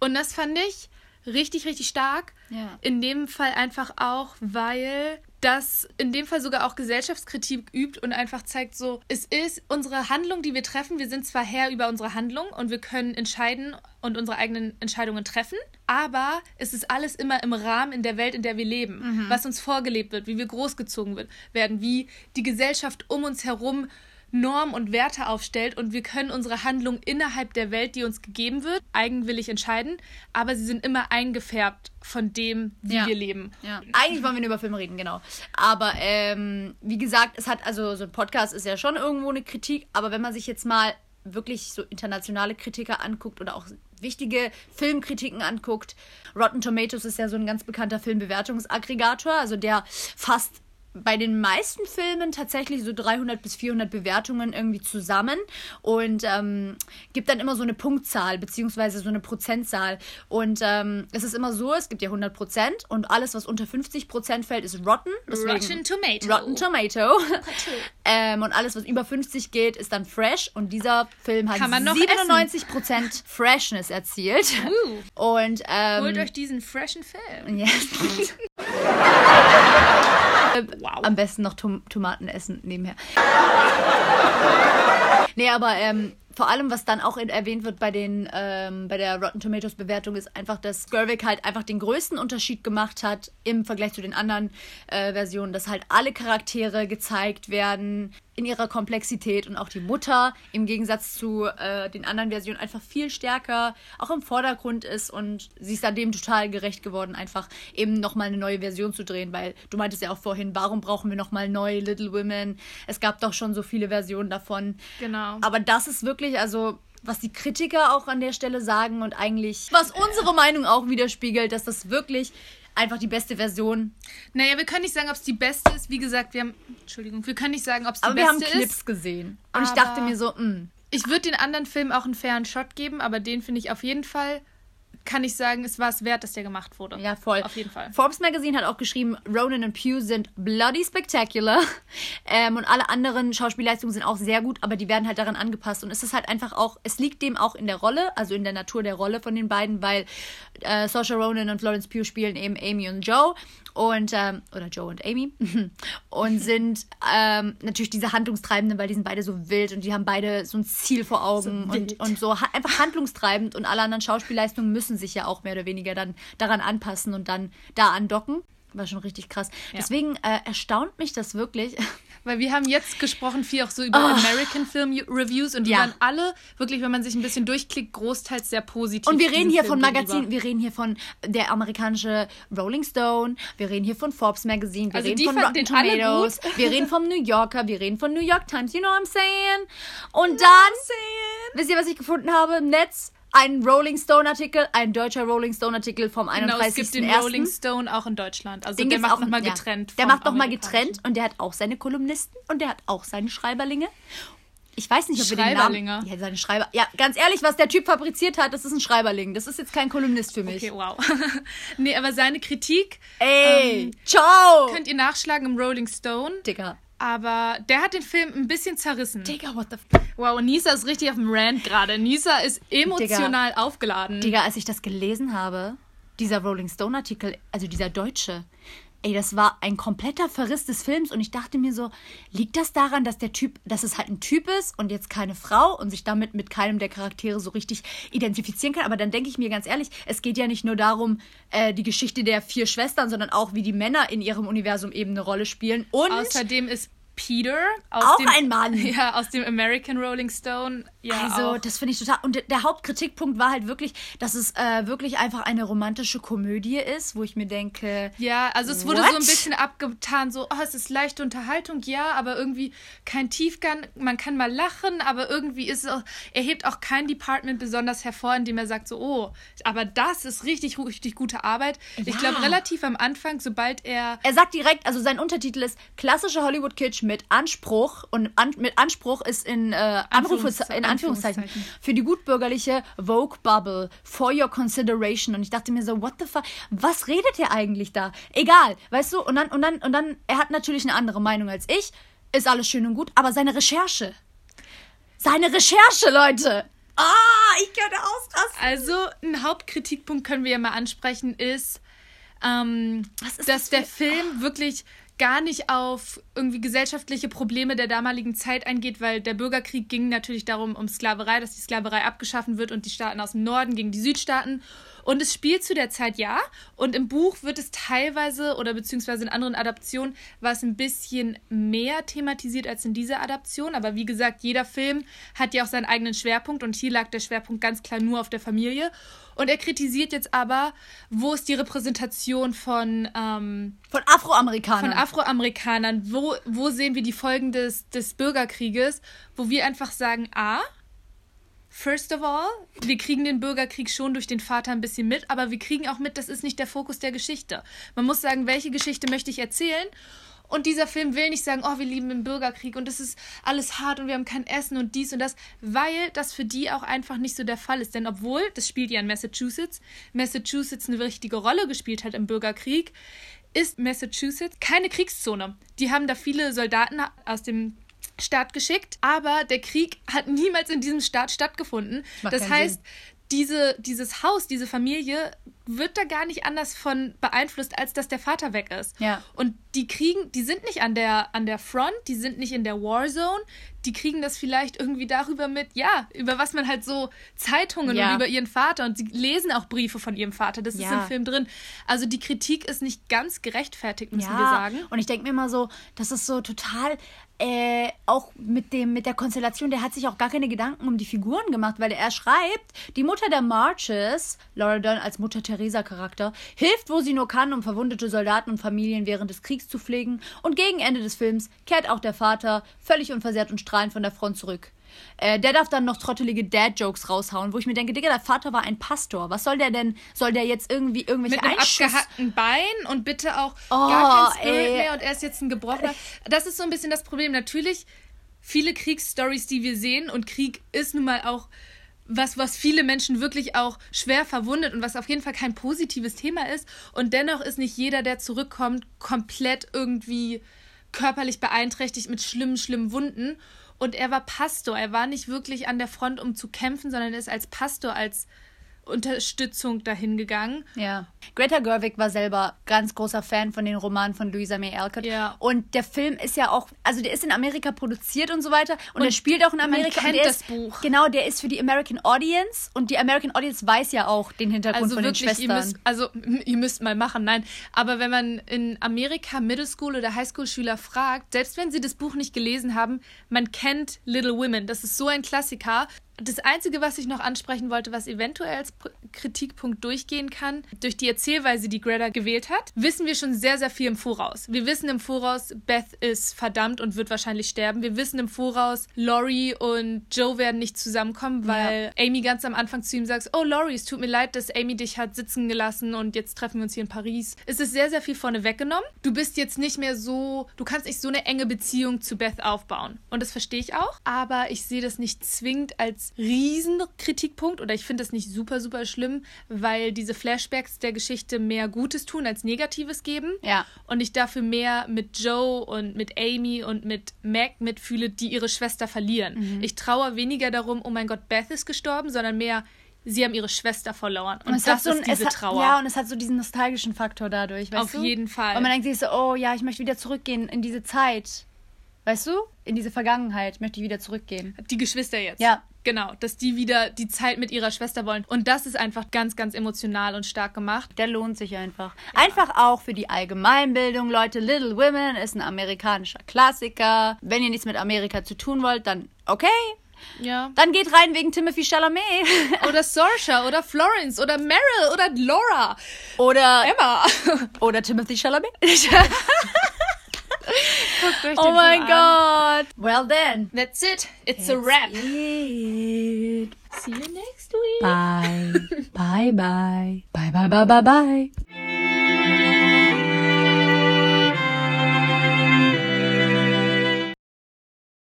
Und das fand ich richtig, richtig stark. Ja. In dem Fall einfach auch, weil das in dem Fall sogar auch Gesellschaftskritik übt und einfach zeigt so, es ist unsere Handlung, die wir treffen. Wir sind zwar Herr über unsere Handlung und wir können entscheiden und unsere eigenen Entscheidungen treffen, aber es ist alles immer im Rahmen in der Welt, in der wir leben, was uns vorgelebt wird, wie wir großgezogen wird, werden, wie die Gesellschaft um uns herum Normen und Werte aufstellt und wir können unsere Handlung innerhalb der Welt, die uns gegeben wird, eigenwillig entscheiden, aber sie sind immer eingefärbt von dem, wie Ja. wir leben. Ja. Eigentlich wollen wir nur über Filme reden, genau. Aber ähm, wie gesagt, es hat, also so ein Podcast ist ja schon irgendwo eine Kritik, aber wenn man sich jetzt mal wirklich so internationale Kritiker anguckt oder auch wichtige Filmkritiken anguckt, Rotten Tomatoes ist ja so ein ganz bekannter Filmbewertungsaggregator, also der fasst bei den meisten Filmen tatsächlich so 300 bis 400 Bewertungen irgendwie zusammen und ähm, gibt dann immer so eine Punktzahl beziehungsweise so eine Prozentzahl. Und ähm, es ist immer so, es gibt ja 100 Prozent und alles, was unter 50 Prozent fällt, ist Rotten. Rotten Tomato. Rotten Tomato. (laughs) ähm, und alles, was über 50 geht, ist dann Fresh. Und dieser Film hat Kann man noch 97 Prozent Freshness erzielt. Und ähm, Holt euch diesen freshen Film. (laughs) ja. Am besten noch Tom Tomaten essen nebenher. Nee, aber ähm, vor allem, was dann auch erwähnt wird bei, den, ähm, bei der Rotten Tomatoes Bewertung, ist einfach, dass Gerwig halt einfach den größten Unterschied gemacht hat im Vergleich zu den anderen äh, Versionen, dass halt alle Charaktere gezeigt werden in ihrer Komplexität und auch die Mutter im Gegensatz zu äh, den anderen Versionen einfach viel stärker auch im Vordergrund ist und sie ist dann dem total gerecht geworden, einfach eben nochmal eine neue Version zu drehen, weil du meintest ja auch vorhin, warum brauchen wir nochmal neue Little Women? Es gab doch schon so viele Versionen davon. Genau. Aber das ist wirklich, also was die Kritiker auch an der Stelle sagen und eigentlich, was unsere Meinung auch widerspiegelt, dass das wirklich einfach die beste Version. Naja, wir können nicht sagen, ob es die beste ist. Wie gesagt, wir haben. Entschuldigung, wir können nicht sagen, ob es die Aber wir beste haben Clips ist. gesehen. Und ich Aber- dachte mir so, mh. Ich würde den anderen Film auch einen fairen Shot geben, aber den finde ich auf jeden Fall. Kann ich sagen, es war es wert, dass der gemacht wurde. Ja, voll. Auf jeden Fall. Forbes Magazine hat auch geschrieben, Ronan und Pugh sind bloody spectacular. (laughs) Ähm, und alle anderen Schauspielleistungen sind auch sehr gut, aber die werden halt daran angepasst. Und es ist halt einfach auch, es liegt dem auch in der Rolle, also in der Natur der Rolle von den beiden, weil äh, Saoirse Ronan und Florence Pugh spielen eben Amy und Joe. Und, ähm, oder Joe und Amy. (laughs) und sind ähm, natürlich diese Handlungstreibenden, weil die sind beide so wild und die haben beide so ein Ziel vor Augen und, und so einfach handlungstreibend und alle anderen Schauspielleistungen müssen sich ja auch mehr oder weniger dann daran anpassen und dann da andocken. War schon richtig krass. Deswegen äh, erstaunt mich das wirklich. (laughs) Weil wir haben jetzt gesprochen viel auch so über American Film Reviews und die Ja. waren alle wirklich, wenn man sich ein bisschen durchklickt, großteils sehr positiv. Und wir reden hier Film von Magazin, gegenüber. wir reden hier von der amerikanische Rolling Stone, wir reden hier von Forbes Magazine, wir Also reden von Rotten Tomatoes, wir reden vom New Yorker, wir reden von New York Times, you know what I'm saying? Und dann, wisst ihr, was ich gefunden habe im Netz? Ein Rolling Stone Artikel, ein deutscher Rolling Stone Artikel vom Genau, es gibt den 31.01. Rolling Stone auch in Deutschland. Also Den der macht nochmal ja. getrennt. Der macht nochmal getrennt und der hat auch seine Kolumnisten und der hat auch seine Schreiberlinge. Ich weiß nicht, ob wir den? Namen... Ja, seine Schreiber... Ja, ganz ehrlich, was der Typ fabriziert hat, das ist ein Schreiberling. Das ist jetzt kein Kolumnist für mich. Okay, wow. (laughs) nee, aber seine Kritik Ey, Ähm, ciao! könnt ihr nachschlagen im Rolling Stone. Digga. Aber der hat den Film ein bisschen zerrissen. Digga, what the... F Wow, Nisa ist richtig auf dem Rant gerade. Nisa ist emotional aufgeladen. Digga, als ich das gelesen habe, dieser Rolling Stone Artikel, also dieser deutsche, ey, das war ein kompletter Verriss des Films und ich dachte mir so, liegt das daran, dass der Typ, dass es halt ein Typ ist und jetzt keine Frau und sich damit mit keinem der Charaktere so richtig identifizieren kann? Aber dann denke ich mir ganz ehrlich, es geht ja nicht nur darum, äh, die Geschichte der vier Schwestern, sondern auch, wie die Männer in ihrem Universum eben eine Rolle spielen und Außerdem ist Peter aus Auch dem, ein Mann. (laughs) Ja, aus dem American Rolling Stone. Ja, Also, auch. das finde ich total. Und der- Hauptkritikpunkt war halt wirklich, dass es äh, wirklich einfach eine romantische Komödie ist, wo ich mir denke, Ja, also es wurde What? so ein bisschen abgetan, so, oh, es ist leichte Unterhaltung, ja, aber irgendwie kein Tiefgang. Man kann mal lachen, aber irgendwie ist es auch, er hebt auch kein Department besonders hervor, indem er sagt so, oh, aber das ist richtig, richtig gute Arbeit. Ich Ja. glaube, relativ am Anfang, sobald er er sagt direkt, also sein Untertitel ist klassische Hollywood Kitsch mit Anspruch und an, mit Anspruch ist in, äh, Anrufe, Anführungs- in Anführungszeichen Anführungszeichen. für die gutbürgerliche Vogue Bubble for your consideration und ich dachte mir so, what the fuck, was redet er eigentlich da? Egal, weißt du? Und dann und dann und dann er hat natürlich eine andere Meinung als ich, ist alles schön und gut, aber seine Recherche, seine Recherche, Leute. Ah, ich könnte ausrasten. Also, ein Hauptkritikpunkt können wir ja mal ansprechen, ist, ähm, dass das der Film wirklich gar nicht auf irgendwie gesellschaftliche Probleme der damaligen Zeit eingeht, weil der Bürgerkrieg ging natürlich darum, um Sklaverei, dass die Sklaverei abgeschaffen wird und die Staaten aus dem Norden gegen die Südstaaten. Und es spielt zu der Zeit ja. Und im Buch wird es teilweise oder beziehungsweise in anderen Adaptionen war es ein bisschen mehr thematisiert als in dieser Adaption. Aber wie gesagt, jeder Film hat ja auch seinen eigenen Schwerpunkt und hier lag der Schwerpunkt ganz klar nur auf der Familie. Und er kritisiert jetzt aber, wo ist die Repräsentation von, ähm, Von Afroamerikanern. von Afroamerikanern? Wo, wo sehen wir die Folgen des, des Bürgerkrieges? Wo wir einfach sagen, A, First of all, wir kriegen den Bürgerkrieg schon durch den Vater ein bisschen mit, aber wir kriegen auch mit, das ist nicht der Fokus der Geschichte. Man muss sagen, welche Geschichte möchte ich erzählen? Und dieser Film will nicht sagen, oh, wir lieben den Bürgerkrieg und es ist alles hart und wir haben kein Essen und dies und das, weil das für die auch einfach nicht so der Fall ist. Denn obwohl, das spielt ja in Massachusetts, Massachusetts eine wichtige Rolle gespielt hat im Bürgerkrieg, ist Massachusetts keine Kriegszone. Die haben da viele Soldaten aus dem Staat geschickt, aber der Krieg hat niemals in diesem Staat stattgefunden. Das heißt, Sinn. diese, dieses Haus, diese Familie wird da gar nicht anders von beeinflusst, als dass der Vater weg ist. Ja. Und die kriegen, die sind nicht an der, an der Front, die sind nicht in der Warzone, die kriegen das vielleicht irgendwie darüber mit, ja, über was man halt so Zeitungen Ja. und über ihren Vater und sie lesen auch Briefe von ihrem Vater, das ist Ja. im Film drin. Also die Kritik ist nicht ganz gerechtfertigt, müssen wir sagen. Und ich denke mir immer so, das ist so total, äh, auch mit dem, mit der Konstellation, der hat sich auch gar keine Gedanken um die Figuren gemacht, weil er schreibt, die Mutter der Marches, Laura Dern als Mutter Teresa Charakter, hilft, wo sie nur kann, um verwundete Soldaten und Familien während des Kriegs zu pflegen. Und gegen Ende des Films kehrt auch der Vater völlig unversehrt und strahlend von der Front zurück. Äh, der darf dann noch trottelige Dad-Jokes raushauen, wo ich mir denke, Digga, der Vater war ein Pastor. Was soll der denn? Soll der jetzt irgendwie irgendwelche mit einem Einschuss- abgehackten Bein und bitte auch Oh, gar kein Spirit ey. mehr und er ist jetzt ein gebrochener. Das ist so ein bisschen das Problem. Natürlich, viele Kriegsstories, die wir sehen und Krieg ist nun mal auch was, was viele Menschen wirklich auch schwer verwundet und was auf jeden Fall kein positives Thema ist. Und dennoch ist nicht jeder, der zurückkommt, komplett irgendwie körperlich beeinträchtigt mit schlimmen, schlimmen Wunden. Und er war Pastor. Er war nicht wirklich an der Front, um zu kämpfen, sondern er ist als Pastor, als Unterstützung dahin gegangen. Ja. Greta Gerwig war selber ganz großer Fan von den Romanen von Louisa May Alcott. Ja. Und der Film ist ja auch, also der ist in Amerika produziert und so weiter. Und, er spielt auch in man Amerika. kennt und das ist, Buch. Genau, der ist für die American Audience. Und die American Audience weiß ja auch den Hintergrund Also von den wirklich, ihr Schwestern. müsst, also ihr müsst mal machen, nein. Aber wenn man in Amerika Middle School oder Highschool Schüler fragt, selbst wenn sie das Buch nicht gelesen haben, man kennt Little Women. Das ist so ein Klassiker. Das Einzige, was ich noch ansprechen wollte, was eventuell als Kritikpunkt durchgehen kann, durch die Erzählweise, die Greta gewählt hat, wissen wir schon sehr, sehr viel im Voraus. Wir wissen im Voraus, Beth ist verdammt und wird wahrscheinlich sterben. Wir wissen im Voraus, Laurie und Joe werden nicht zusammenkommen, weil Amy ganz am Anfang zu ihm sagt, oh Laurie, es tut mir leid, dass Amy dich hat sitzen gelassen und jetzt treffen wir uns hier in Paris. Es ist sehr, sehr viel vorne weggenommen. Du bist jetzt nicht mehr so, du kannst nicht so eine enge Beziehung zu Beth aufbauen. Und das verstehe ich auch, aber ich sehe das nicht zwingend als Riesenkritikpunkt oder ich finde das nicht super, super schlimm, weil diese Flashbacks der Geschichte mehr Gutes tun als Negatives geben. Ja. Und ich dafür mehr mit Joe und mit Amy und mit Mac mitfühle, die ihre Schwester verlieren. Ich traue weniger darum, oh mein Gott, Beth ist gestorben, sondern mehr, sie haben ihre Schwester verloren. Und, es das hat so ist diese es hat, Trauer. Ja, und es hat so diesen nostalgischen Faktor dadurch, weißt Auf du? jeden Fall. Und man denkt sich so, oh ja, ich möchte wieder zurückgehen in diese Zeit. Weißt du? In diese Vergangenheit möchte ich wieder zurückgehen. Die Geschwister jetzt. Ja. Genau, dass die wieder die Zeit mit ihrer Schwester wollen. Und das ist einfach ganz, ganz emotional und stark gemacht. Der lohnt sich einfach. Einfach auch für die Allgemeinbildung, Leute. Little Women ist ein amerikanischer Klassiker. Wenn ihr nichts mit Amerika zu tun wollt, dann okay. Ja. Dann geht rein wegen Timothy Chalamet. (laughs) Oder Saoirse oder Florence oder Meryl oder Laura. oder Emma. (laughs) oder Timothy Chalamet. (laughs) Oh my mein Film an. Gott. Well then. That's it. It's a wrap. It. See you next week. Bye. (laughs) bye bye. Bye bye bye bye bye.